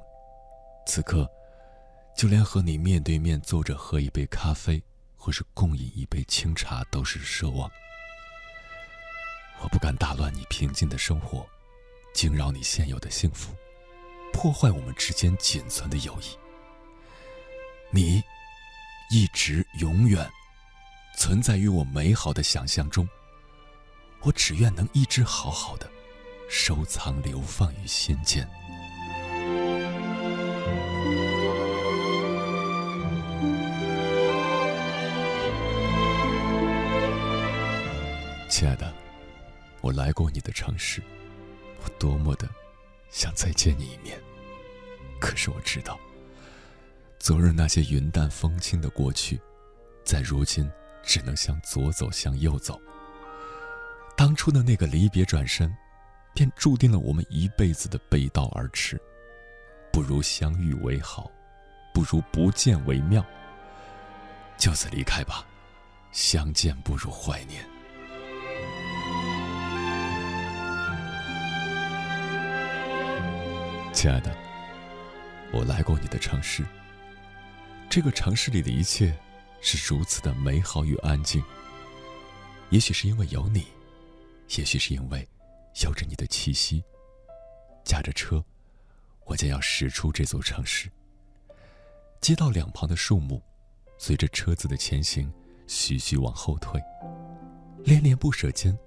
此刻，就连和你面对面坐着喝一杯咖啡，或是共饮一杯清茶，都是奢望。我不敢打乱你平静的生活。惊扰你现有的幸福，破坏我们之间仅存的友谊。你一直永远存在于我美好的想象中。我只愿能一直好好的收藏、流放于心间。亲爱的，我来过你的城市。我多么的想再见你一面，可是我知道，昨日那些云淡风轻的过去，在如今只能向左走，向右走。当初的那个离别转身，便注定了我们一辈子的背道而驰。不如相遇为好，不如不见为妙。就此离开吧，相见不如怀念。亲爱的，我来过你的城市。这个城市里的一切是如此的美好与安静。也许是因为有你，也许是因为有着你的气息。驾着车，我将要驶出这座城市。街道两旁的树木，随着车子的前行，徐徐往后退。恋恋不舍间，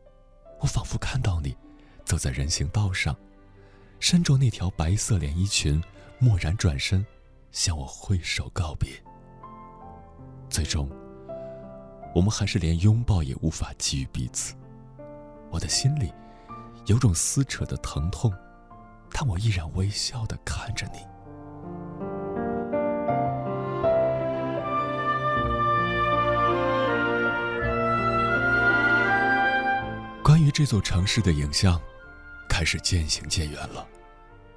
我仿佛看到你，走在人行道上。身着那条白色连衣裙，蓦然转身，向我挥手告别。最终，我们还是连拥抱也无法给予彼此。我的心里有种撕扯的疼痛，但我依然微笑的看着你。关于这座城市的影像。开始渐行渐远了。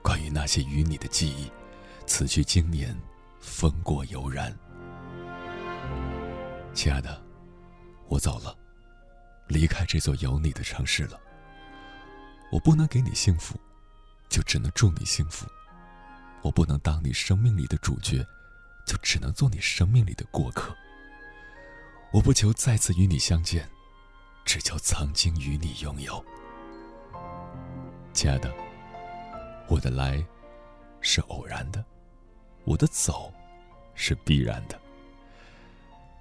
关于那些与你的记忆，此去经年，风过犹然。亲爱的，我走了，离开这座有你的城市了。我不能给你幸福，就只能祝你幸福。我不能当你生命里的主角，就只能做你生命里的过客。我不求再次与你相见，只求曾经与你拥有。亲爱的，我的来是偶然的，我的走是必然的。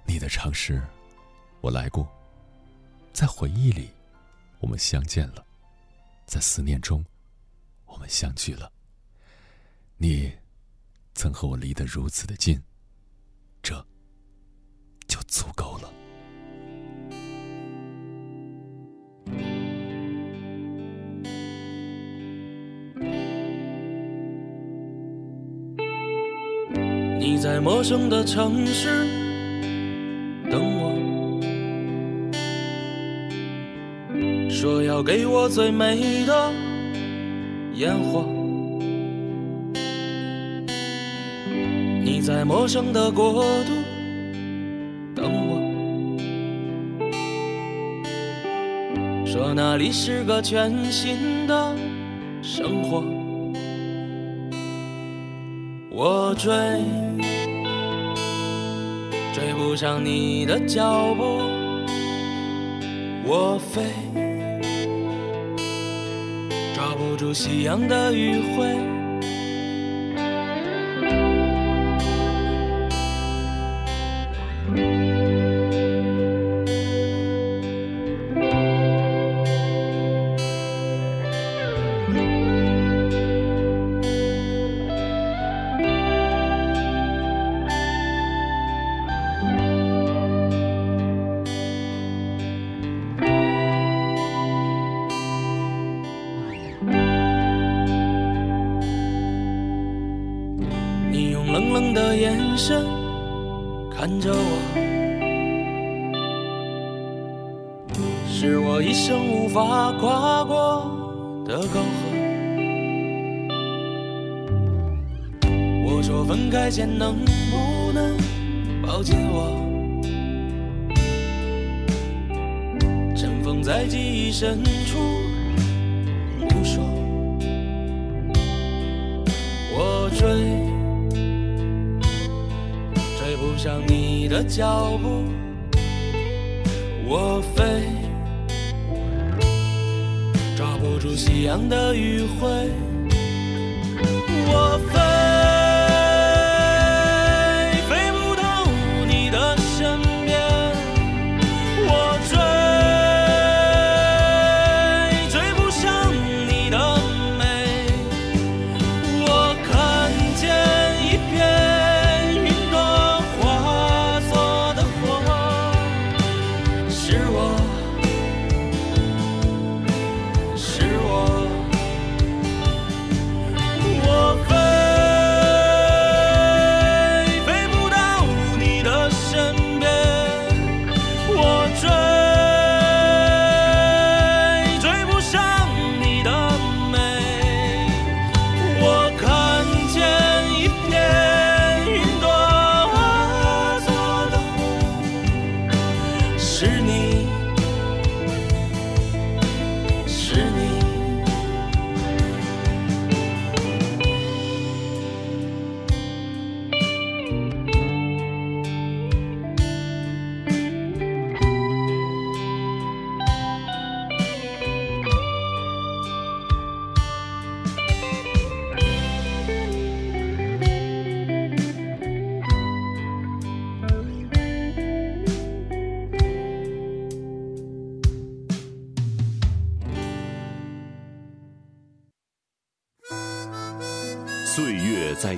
你的城市，我来过，在回忆里，我们相见了；在思念中，我们相聚了。你曾和我离得如此的近，这就足够在陌生的城市。等我，说要给我最美的烟火。你在陌生的国度等我，说那里是个全新的生活。我追。追不上你的脚步，我飞，抓不住夕阳的余晖。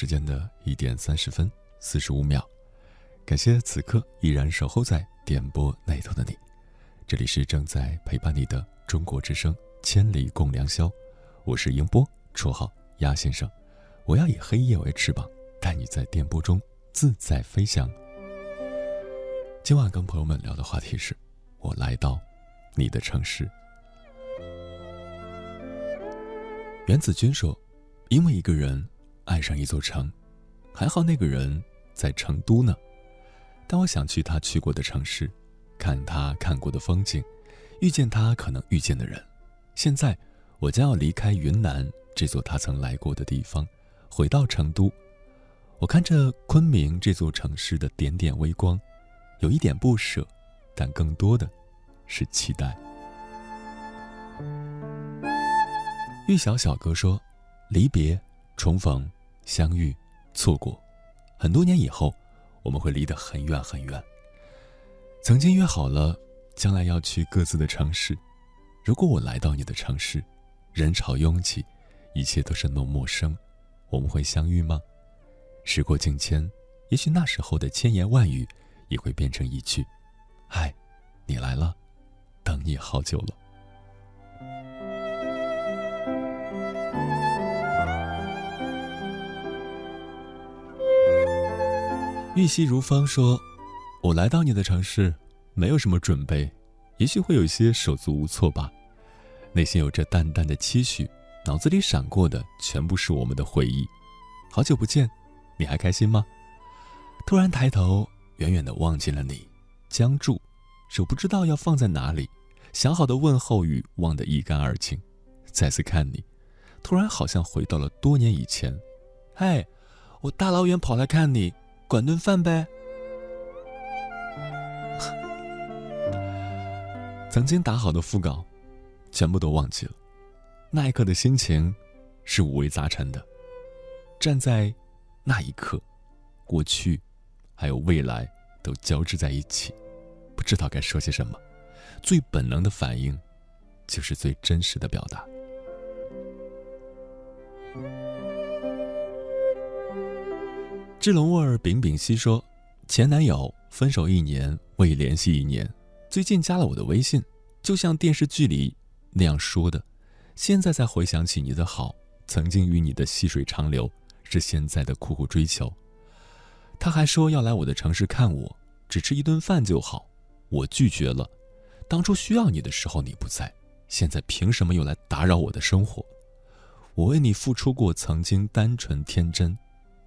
时间的一点三十分四十五秒，感谢此刻依然守候在点播那头的你。这里是正在陪伴你的中国之声千里共良宵。我是英波，绰号鸭先生。我要以黑夜为翅膀，带你在电波中自在飞翔。今晚跟朋友们聊的话题是：我来到你的城市。袁子君说：“因为一个人爱上一座城，还好那个人在成都呢。但我想去他去过的城市，看他看过的风景，遇见他可能遇见的人。现在，我将要离开云南这座他曾来过的地方。”回到成都，我看着昆明这座城市的点点微光，有一点不舍，但更多的是期待。玉小小哥说：“离别、重逢、相遇、错过，很多年以后，我们会离得很远很远。曾经约好了，将来要去各自的城市。如果我来到你的城市，人潮拥挤，一切都是那么陌生。”我们会相遇吗？时过境迁，也许那时候的千言万语，也会变成一句：“嗨，你来了，等你好久了。”玉溪如风说：“我来到你的城市，没有什么准备，也许会有些手足无措吧，内心有着淡淡的期许。”脑子里闪过的全部是我们的回忆，好久不见，你还开心吗？突然抬头，远远的望见了你，僵住，手不知道要放在哪里，想好的问候语忘得一干二净。再次看你，突然好像回到了多年以前。嗨，我大老远跑来看你，管顿饭呗。曾经打好的副稿，全部都忘记了。那一刻的心情是五味杂陈的。站在那一刻，过去还有未来都交织在一起，不知道该说些什么。最本能的反应，就是最真实的表达。志龙味儿秉秉熙说：“前男友分手一年，未联系一年，最近加了我的微信，就像电视剧里那样说的。”现在才回想起你的好，曾经与你的细水长流，是现在的苦苦追求。他还说要来我的城市看我，只吃一顿饭就好，我拒绝了。当初需要你的时候你不在，现在凭什么又来打扰我的生活？我为你付出过，曾经单纯天真，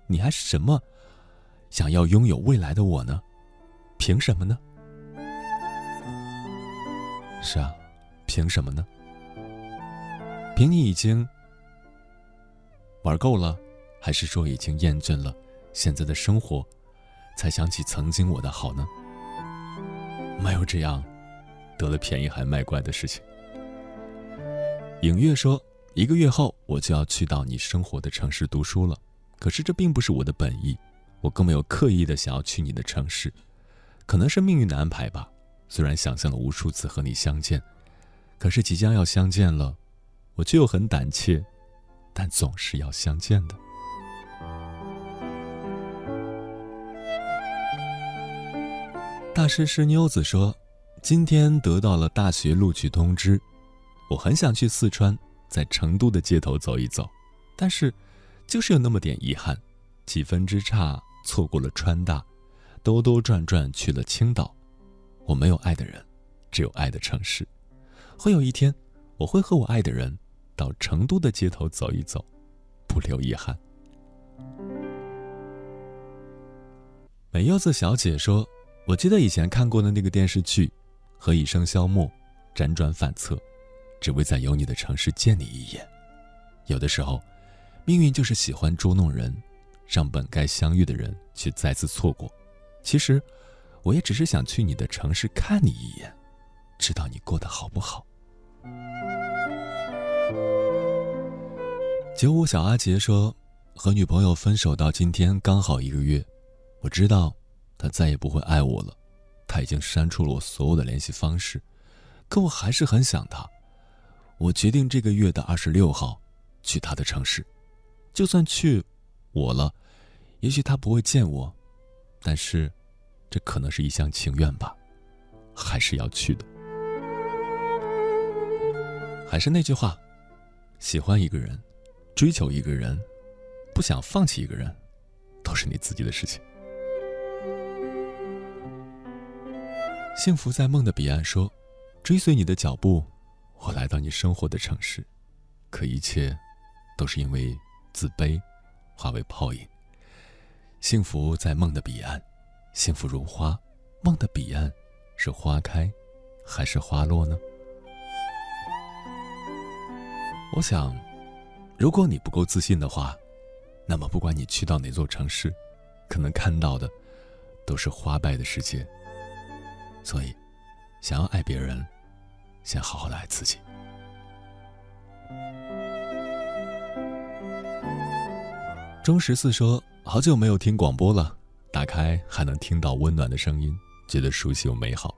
你还什么想要拥有未来的我呢？凭什么呢？是啊，凭什么呢？凭你已经玩够了，还是说已经厌倦了现在的生活，才想起曾经我的好呢？没有这样得了便宜还卖乖的事情。影月说，一个月后我就要去到你生活的城市读书了，可是这并不是我的本意，我更没有刻意的想要去你的城市，可能是命运的安排吧。虽然想象了无数次和你相见，可是即将要相见了。我却又很胆怯，但总是要相见的。大师师妞子说：“今天得到了大学录取通知，我很想去四川，在成都的街头走一走，但是就是有那么点遗憾，几分之差错过了川大，兜兜转转去了青岛。我没有爱的人，只有爱的城市。会有一天，我会和我爱的人。”到成都的街头走一走，不留遗憾。美柚子小姐说：“我记得以前看过的那个电视剧《何以笙箫默》，辗转反侧，只为在有你的城市见你一眼。有的时候，命运就是喜欢捉弄人，让本该相遇的人却再次错过。其实，我也只是想去你的城市看你一眼，知道你过得好不好。”九五小阿杰说：“和女朋友分手到今天刚好一个月，我知道他再也不会爱我了，他已经删除了我所有的联系方式，可我还是很想他。我决定这个月的二十六号去他的城市，就算去我了，也许他不会见我，但是这可能是一厢情愿吧，还是要去的。”还是那句话，喜欢一个人，追求一个人，不想放弃一个人，都是你自己的事情。幸福在梦的彼岸说：“追随你的脚步，我来到你生活的城市，可一切，都是因为自卑，化为泡影。幸福在梦的彼岸，幸福如花，梦的彼岸，是花开，还是花落呢？我想，如果你不够自信的话，那么不管你去到哪座城市，可能看到的，都是花败的世界。”所以，想要爱别人，先好好的爱自己。钟十四说：“好久没有听广播了，打开还能听到温暖的声音，觉得熟悉又美好。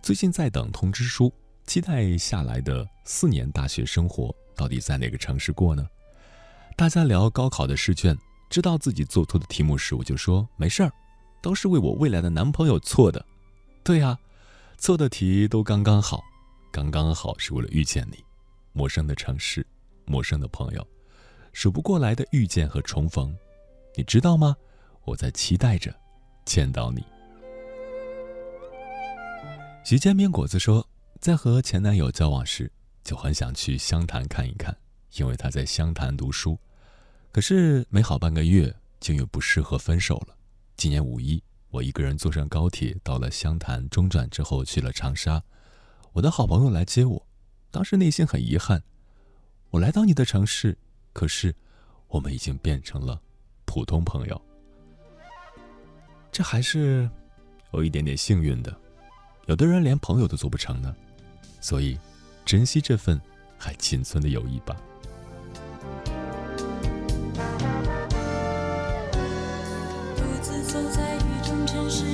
最近在等通知书，期待下来的四年大学生活到底在哪个城市过呢？大家聊高考的试卷，知道自己做错的题目时，我就说没事儿，都是为我未来的男朋友错的。”对呀，错的题都刚刚好，刚刚好是为了遇见你。陌生的城市，陌生的朋友，数不过来的遇见和重逢，你知道吗？我在期待着见到你。徐煎饼果子说，在和前男友交往时，就很想去湘潭看一看，因为他在湘潭读书。可是没好半个月，就又不适合分手了。今年五一。我一个人坐上高铁，到了湘潭中转之后去了长沙，我的好朋友来接我，当时内心很遗憾。我来到你的城市，可是我们已经变成了普通朋友。这还是有一点点幸运的，有的人连朋友都做不成呢，所以珍惜这份还仅存的友谊吧。世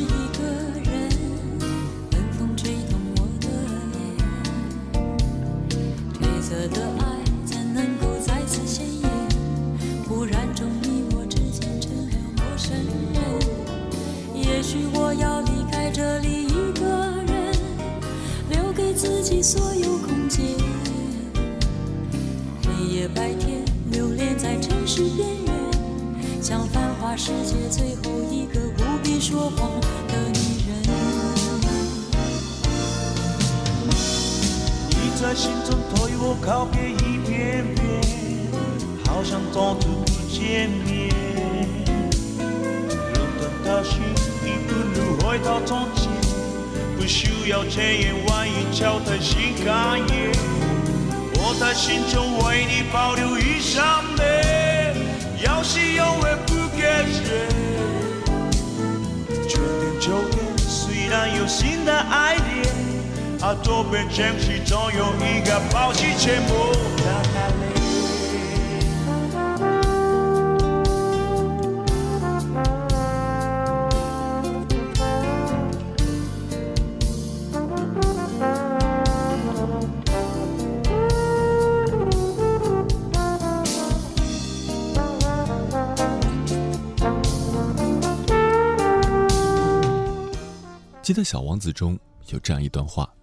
小王子》中有这样一段话：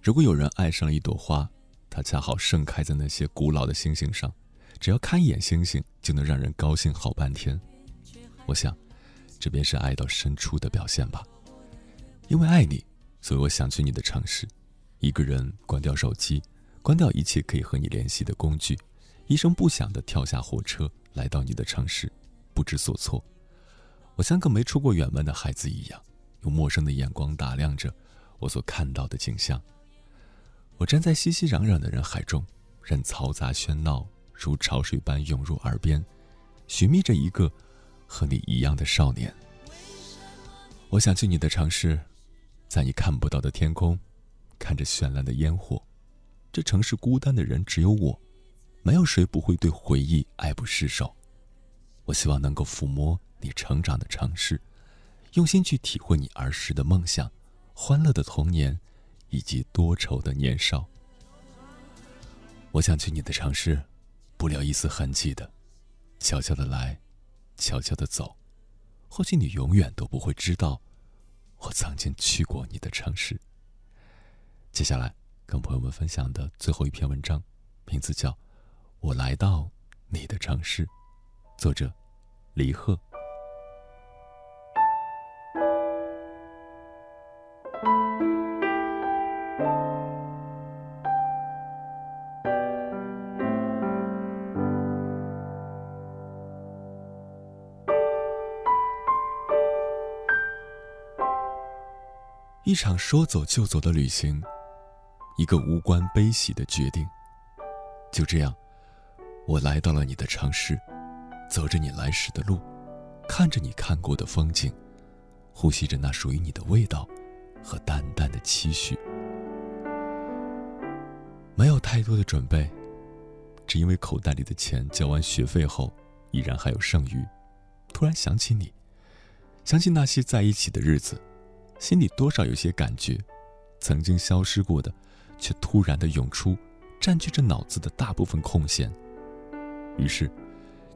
如果有人爱上了一朵花，它恰好盛开在那些古老的星星上，只要看一眼星星，就能让人高兴好半天。我想，这便是爱到深处的表现吧。因为爱你，所以我想去你的城市，一个人关掉手机，关掉一切可以和你联系的工具，一声不响地跳下火车，来到你的城市，不知所措。我像个没出过远门的孩子一样。用陌生的眼光打量着我所看到的景象。我站在熙熙攘攘的人海中，任嘈杂喧闹如潮水般涌入耳边，寻觅着一个和你一样的少年。我想去你的城市，在你看不到的天空，看着绚烂的烟火。这城市孤单的人只有我，没有谁不会对回忆爱不释手。我希望能够抚摸你成长的城市。用心去体会你儿时的梦想、欢乐的童年，以及多愁的年少。我想去你的城市，不留一丝痕迹的，悄悄的来，悄悄的走。或许你永远都不会知道，我曾经去过你的城市。接下来，跟朋友们分享的最后一篇文章，名字叫《我来到你的城市》，作者黎鹤。一场说走就走的旅行，一个无关悲喜的决定。就这样，我来到了你的城市，走着你来时的路，看着你看过的风景，呼吸着那属于你的味道和淡淡的期许。没有太多的准备，只因为口袋里的钱交完学费后，依然还有剩余。突然想起你，想起那些在一起的日子。心里多少有些感觉，曾经消失过的，却突然的涌出，占据着脑子的大部分空闲。于是，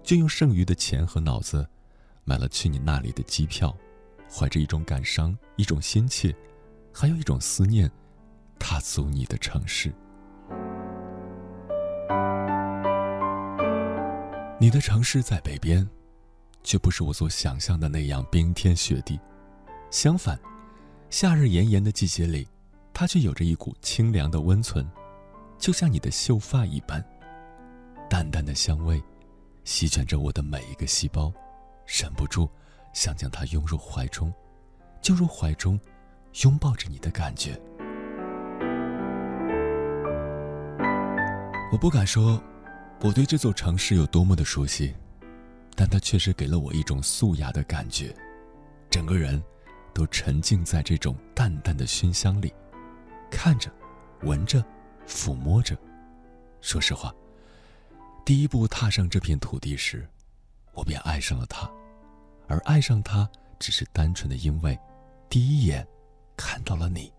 就用剩余的钱和脑子，买了去你那里的机票，怀着一种感伤，一种心切，还有一种思念，踏足你的城市。你的城市在北边，却不是我所想象的那样冰天雪地，相反。夏日炎炎的季节里，它却有着一股清凉的温存，就像你的秀发一般。淡淡的香味，席卷着我的每一个细胞，忍不住想将它拥入怀中，就如怀中拥抱着你的感觉。我不敢说我对这座城市有多么的熟悉，但它确实给了我一种素雅的感觉，整个人。都沉浸在这种淡淡的熏香里，看着，闻着，抚摸着。说实话，第一步踏上这片土地时，我便爱上了它，而爱上它只是单纯的因为，第一眼看到了你。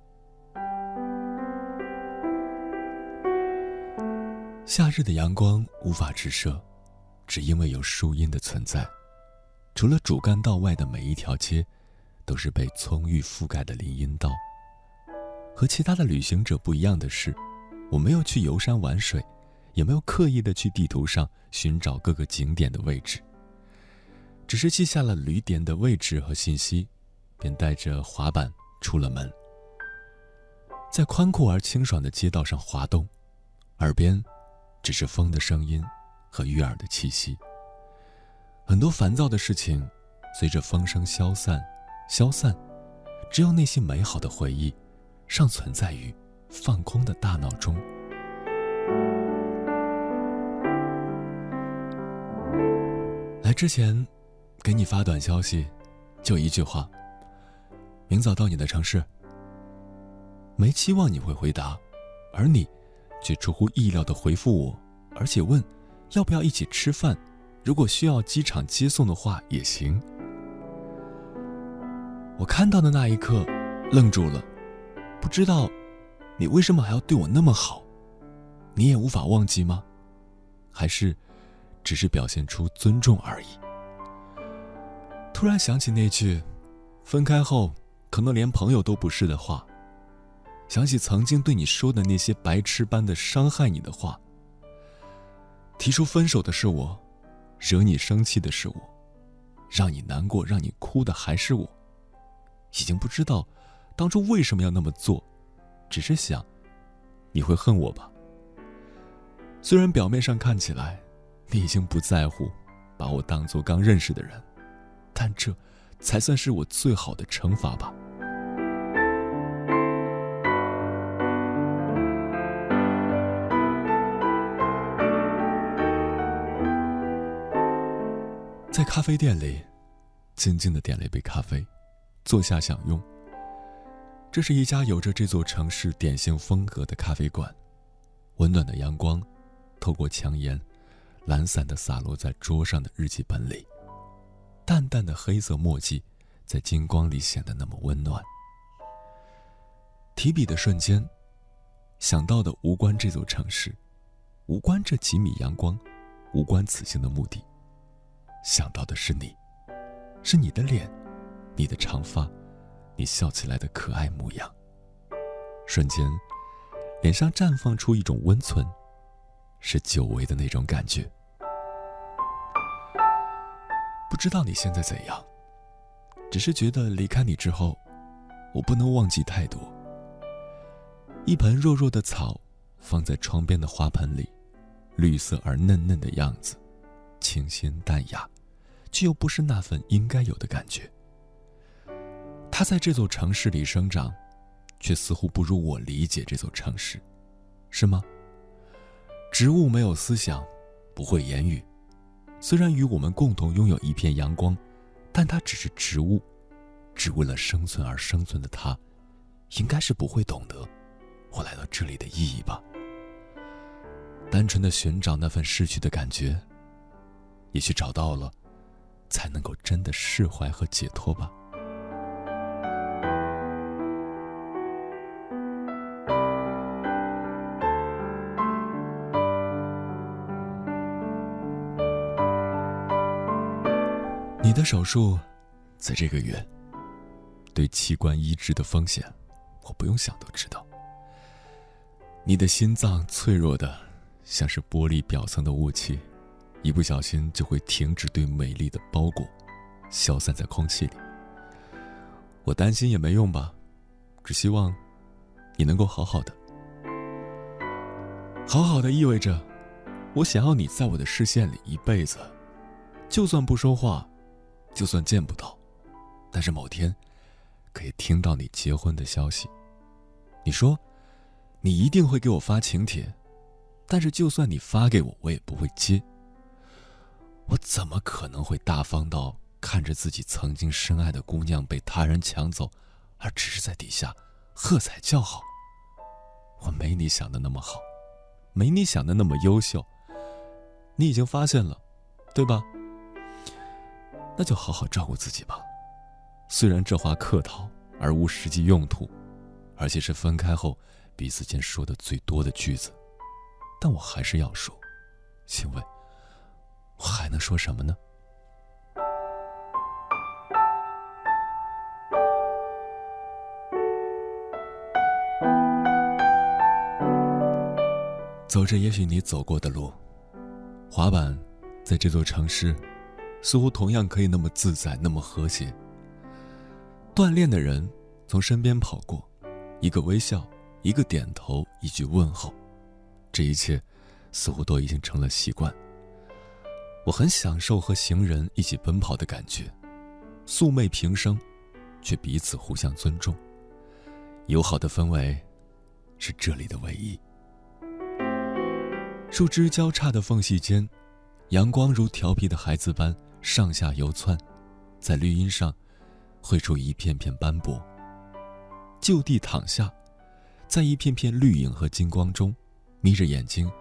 夏日的阳光无法直射，只因为有树荫的存在。除了主干道外的每一条街。都是被葱郁覆盖的林荫道。和其他的旅行者不一样的是，我没有去游山玩水，也没有刻意的去地图上寻找各个景点的位置。只是记下了旅点的位置和信息，便带着滑板出了门，在宽阔而清爽的街道上滑动，耳边只是风的声音和悦耳的气息。很多烦躁的事情随着风声消散。消散，只有那些美好的回忆，尚存在于放空的大脑中。来之前，给你发短消息，就一句话：明早到你的城市。没期望你会回答，而你，却出乎意料的回复我，而且问，要不要一起吃饭？如果需要机场接送的话，也行。我看到的那一刻，愣住了，不知道你为什么还要对我那么好？你也无法忘记吗？还是只是表现出尊重而已？突然想起那句“分开后可能连朋友都不是”的话，想起曾经对你说的那些白痴般的伤害你的话。提出分手的是我，惹你生气的是我，让你难过、让你哭的还是我。已经不知道当初为什么要那么做，只是想你会恨我吧。虽然表面上看起来你已经不在乎，把我当做刚认识的人，但这才算是我最好的惩罚吧。在咖啡店里，静静的点了一杯咖啡。坐下享用。这是一家有着这座城市典型风格的咖啡馆，温暖的阳光透过墙沿，懒散的洒落在桌上的日记本里，淡淡的黑色墨迹在金光里显得那么温暖。提笔的瞬间，想到的无关这座城市，无关这几米阳光，无关此行的目的，想到的是你，是你的脸。你的长发，你笑起来的可爱模样，瞬间，脸上绽放出一种温存，是久违的那种感觉。不知道你现在怎样，只是觉得离开你之后，我不能忘记太多。一盆弱弱的草，放在窗边的花盆里，绿色而嫩嫩的样子，清新淡雅，却又不是那份应该有的感觉。它在这座城市里生长，却似乎不如我理解这座城市，是吗？植物没有思想，不会言语。虽然与我们共同拥有一片阳光，但它只是植物，只为了生存而生存的它，应该是不会懂得我来到这里的意义吧。单纯的寻找那份失去的感觉，也许找到了，才能够真的释怀和解脱吧。你的手术，在这个月。对器官移植的风险，我不用想都知道。你的心脏脆弱的，像是玻璃表层的雾气，一不小心就会停止对美丽的包裹，消散在空气里。我担心也没用吧，只希望你能够好好的。好好的意味着，我想要你在我的视线里一辈子，就算不说话。就算见不到，但是某天，可以听到你结婚的消息。你说，你一定会给我发请帖，但是就算你发给我，我也不会接。我怎么可能会大方到看着自己曾经深爱的姑娘被他人抢走，而只是在底下喝彩叫好？我没你想的那么好，没你想的那么优秀。你已经发现了，对吧？那就好好照顾自己吧。虽然这话客套而无实际用途，而且是分开后彼此间说的最多的句子，但我还是要说，因为我还能说什么呢？走着也许你走过的路，滑板，在这座城市。似乎同样可以那么自在，那么和谐。锻炼的人从身边跑过，一个微笑，一个点头，一句问候，这一切似乎都已经成了习惯。我很享受和行人一起奔跑的感觉，素昧平生，却彼此互相尊重。友好的氛围，是这里的唯一。树枝交叉的缝隙间，阳光如调皮的孩子般。上下游窜，在绿荫上绘出一片片斑驳。就地躺下，在一片片绿影和金光中，眯着眼睛，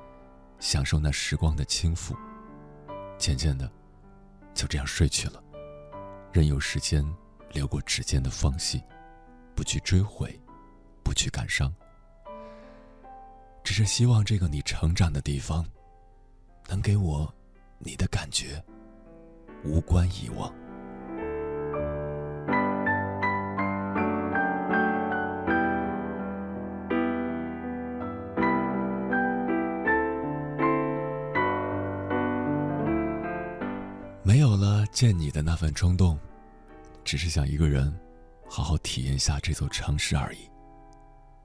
享受那时光的轻抚。渐渐的，就这样睡去了，任由时间流过指尖的缝隙，不去追悔，不去感伤，只是希望这个你成长的地方，能给我你的感觉。无关遗忘。没有了见你的那份冲动，只是想一个人好好体验下这座城市而已。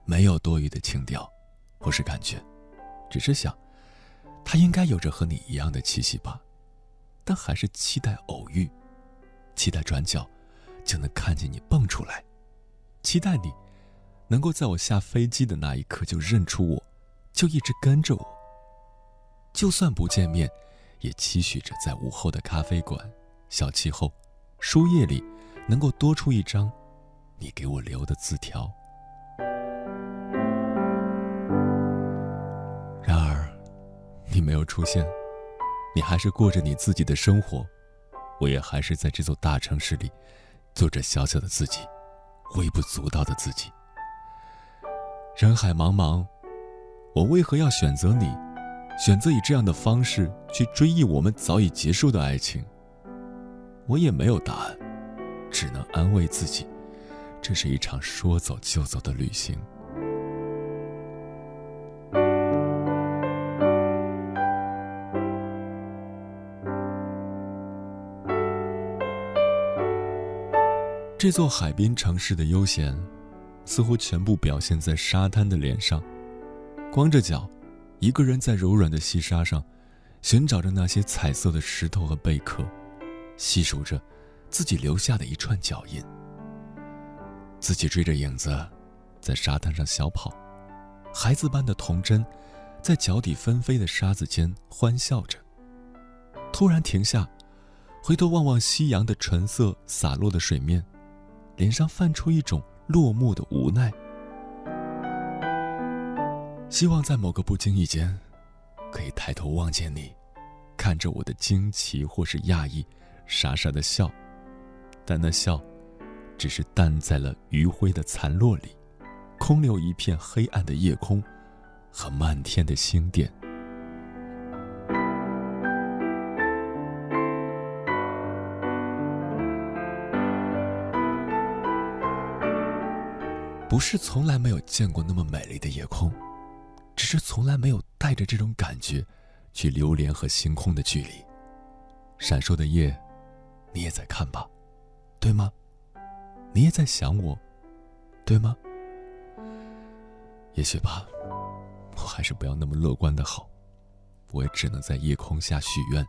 没有多余的情调或是感觉，只是想，它应该有着和你一样的气息吧。但还是期待偶遇，期待转角就能看见你蹦出来，期待你能够在我下飞机的那一刻就认出我，就一直跟着我。就算不见面，也期许着在午后的咖啡馆、小憩后、书页里，能够多出一张你给我留的字条。然而，你没有出现。你还是过着你自己的生活，我也还是在这座大城市里，做着小小的自己，微不足道的自己。人海茫茫，我为何要选择你？选择以这样的方式去追忆我们早已结束的爱情？我也没有答案，只能安慰自己，这是一场说走就走的旅行。这座海滨城市的悠闲，似乎全部表现在沙滩的脸上。光着脚，一个人在柔软的细沙上，寻找着那些彩色的石头和贝壳，细数着自己留下的一串脚印。自己追着影子，在沙滩上小跑，孩子般的童真，在脚底纷飞的沙子间欢笑着。突然停下，回头望望夕阳的纯色洒落的水面，脸上泛出一种落寞的无奈。希望在某个不经意间，可以抬头望见你，看着我的惊奇或是讶异，傻傻的笑，但那笑。只是淡在了余晖的残落里，空留一片黑暗的夜空和漫天的星点。不是从来没有见过那么美丽的夜空，只是从来没有带着这种感觉去流连和星空的距离。闪烁的夜，你也在看吧，对吗？你也在想我，对吗？也许吧，我还是不要那么乐观的好。我也只能在夜空下许愿，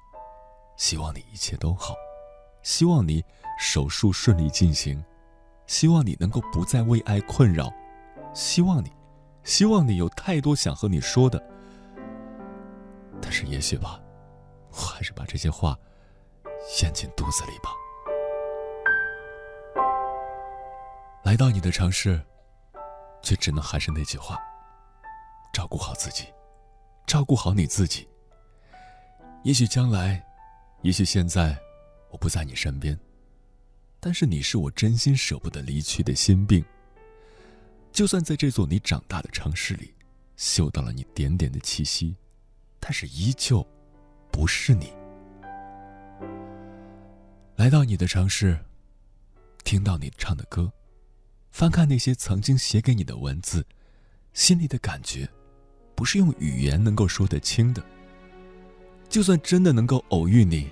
希望你一切都好，希望你手术顺利进行，希望你能够不再为爱困扰，希望你，希望你有太多想和你说的。但是也许吧，我还是把这些话咽进肚子里吧。来到你的城市，却只能还是那句话：照顾好自己，照顾好你自己。也许将来，也许现在，我不在你身边，但是你是我真心舍不得离去的心病。就算在这座你长大的城市里，嗅到了你点点的气息，但是依旧不是你。来到你的城市，听到你唱的歌。翻看那些曾经写给你的文字，心里的感觉，不是用语言能够说得清的。就算真的能够偶遇你，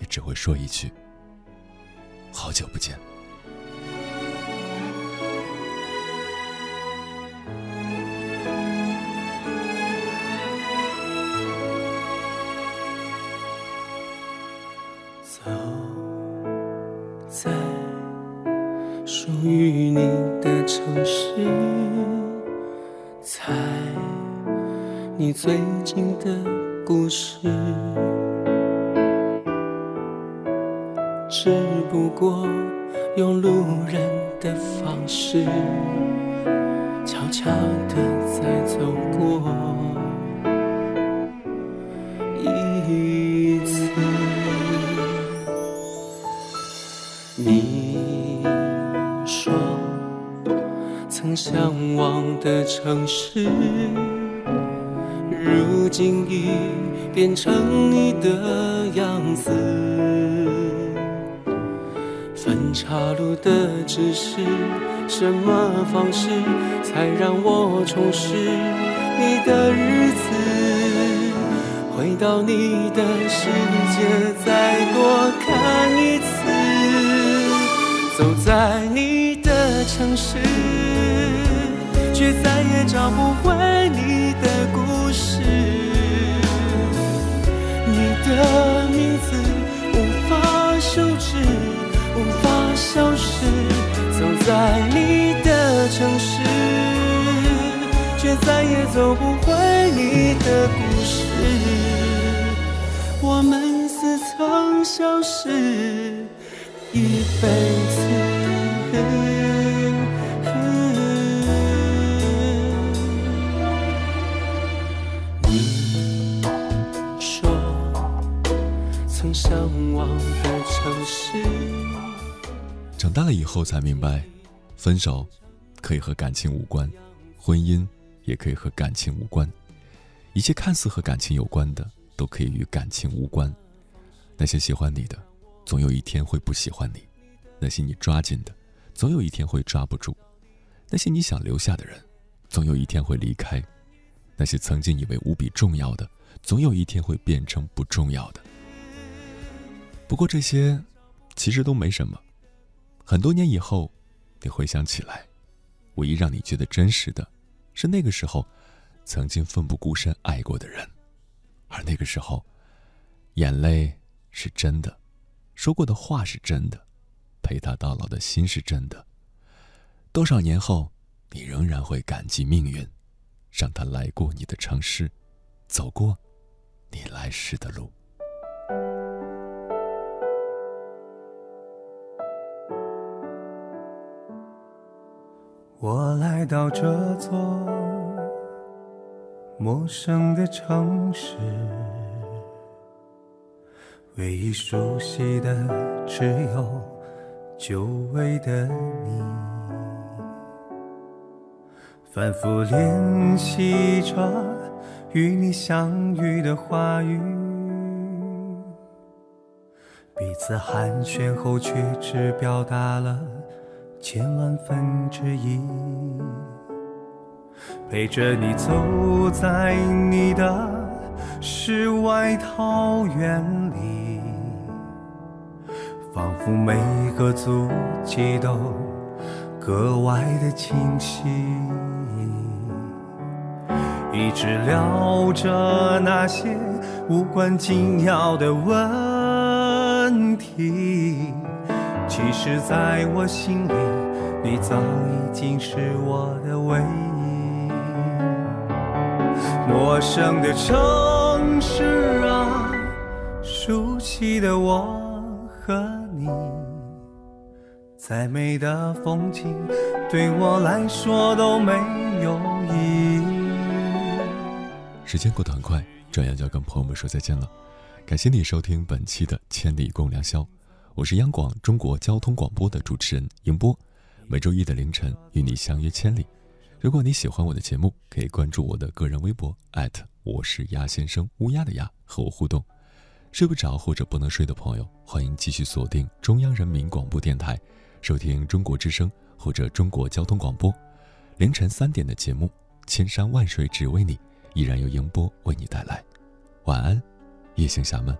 也只会说一句：“好久不见。”走在。属于你的城市，猜你最近的故事，只不过用路人的方式，悄悄地在走过一次。你说曾。向往的城市，如今已变成的只是，什么方式才让我重拾你的日子？回到你的世界，再多看一次。走在你的城市。却再也找不回你的故事，你的在你的城市，却再也走不回你的故事。我们似曾相识一辈子。你说，曾向往的城市长大了以后才明白，分手可以和感情无关，婚姻也可以和感情无关，一切看似和感情有关的，都可以与感情无关。那些喜欢你的，总有一天会不喜欢你；那些你抓紧的，总有一天会抓不住；那些你想留下的人，总有一天会离开；那些曾经以为无比重要的，总有一天会变成不重要的。不过这些，其实都没什么。很多年以后，你回想起来，唯一让你觉得真实的，是那个时候曾经奋不顾身爱过的人，而那个时候，眼泪是真的，说过的话是真的，陪他到老的心是真的。多少年后，你仍然会感激命运，让他来过你的城市，走过你来时的路。我来到这座陌生的城市，唯一熟悉的只有久违的你。反复练习着与你相遇的话语，彼此寒暄后却只表达了。千万分之一，陪着你走在你的世外桃源里，仿佛每个足迹都格外的清晰。一直聊着那些无关紧要的问其实，在我心里，你早已经是我的唯一。陌生的城市啊，熟悉的我和你，再美的风景，对我来说都没有意义。时间过得很快，转眼就要跟朋友们说再见了。感谢你收听本期的《千里共良宵》。我是央广中国交通广播的主持人迎波，每周一的凌晨与你相约千里。如果你喜欢我的节目，可以关注我的个人微博我是鸭先生乌鸦的鸭，和我互动。睡不着或者不能睡的朋友，欢迎继续锁定中央人民广播电台，收听中国之声或者中国交通广播。凌晨三点的节目，千山万水只为你，依然由迎波为你带来。晚安，夜行侠们。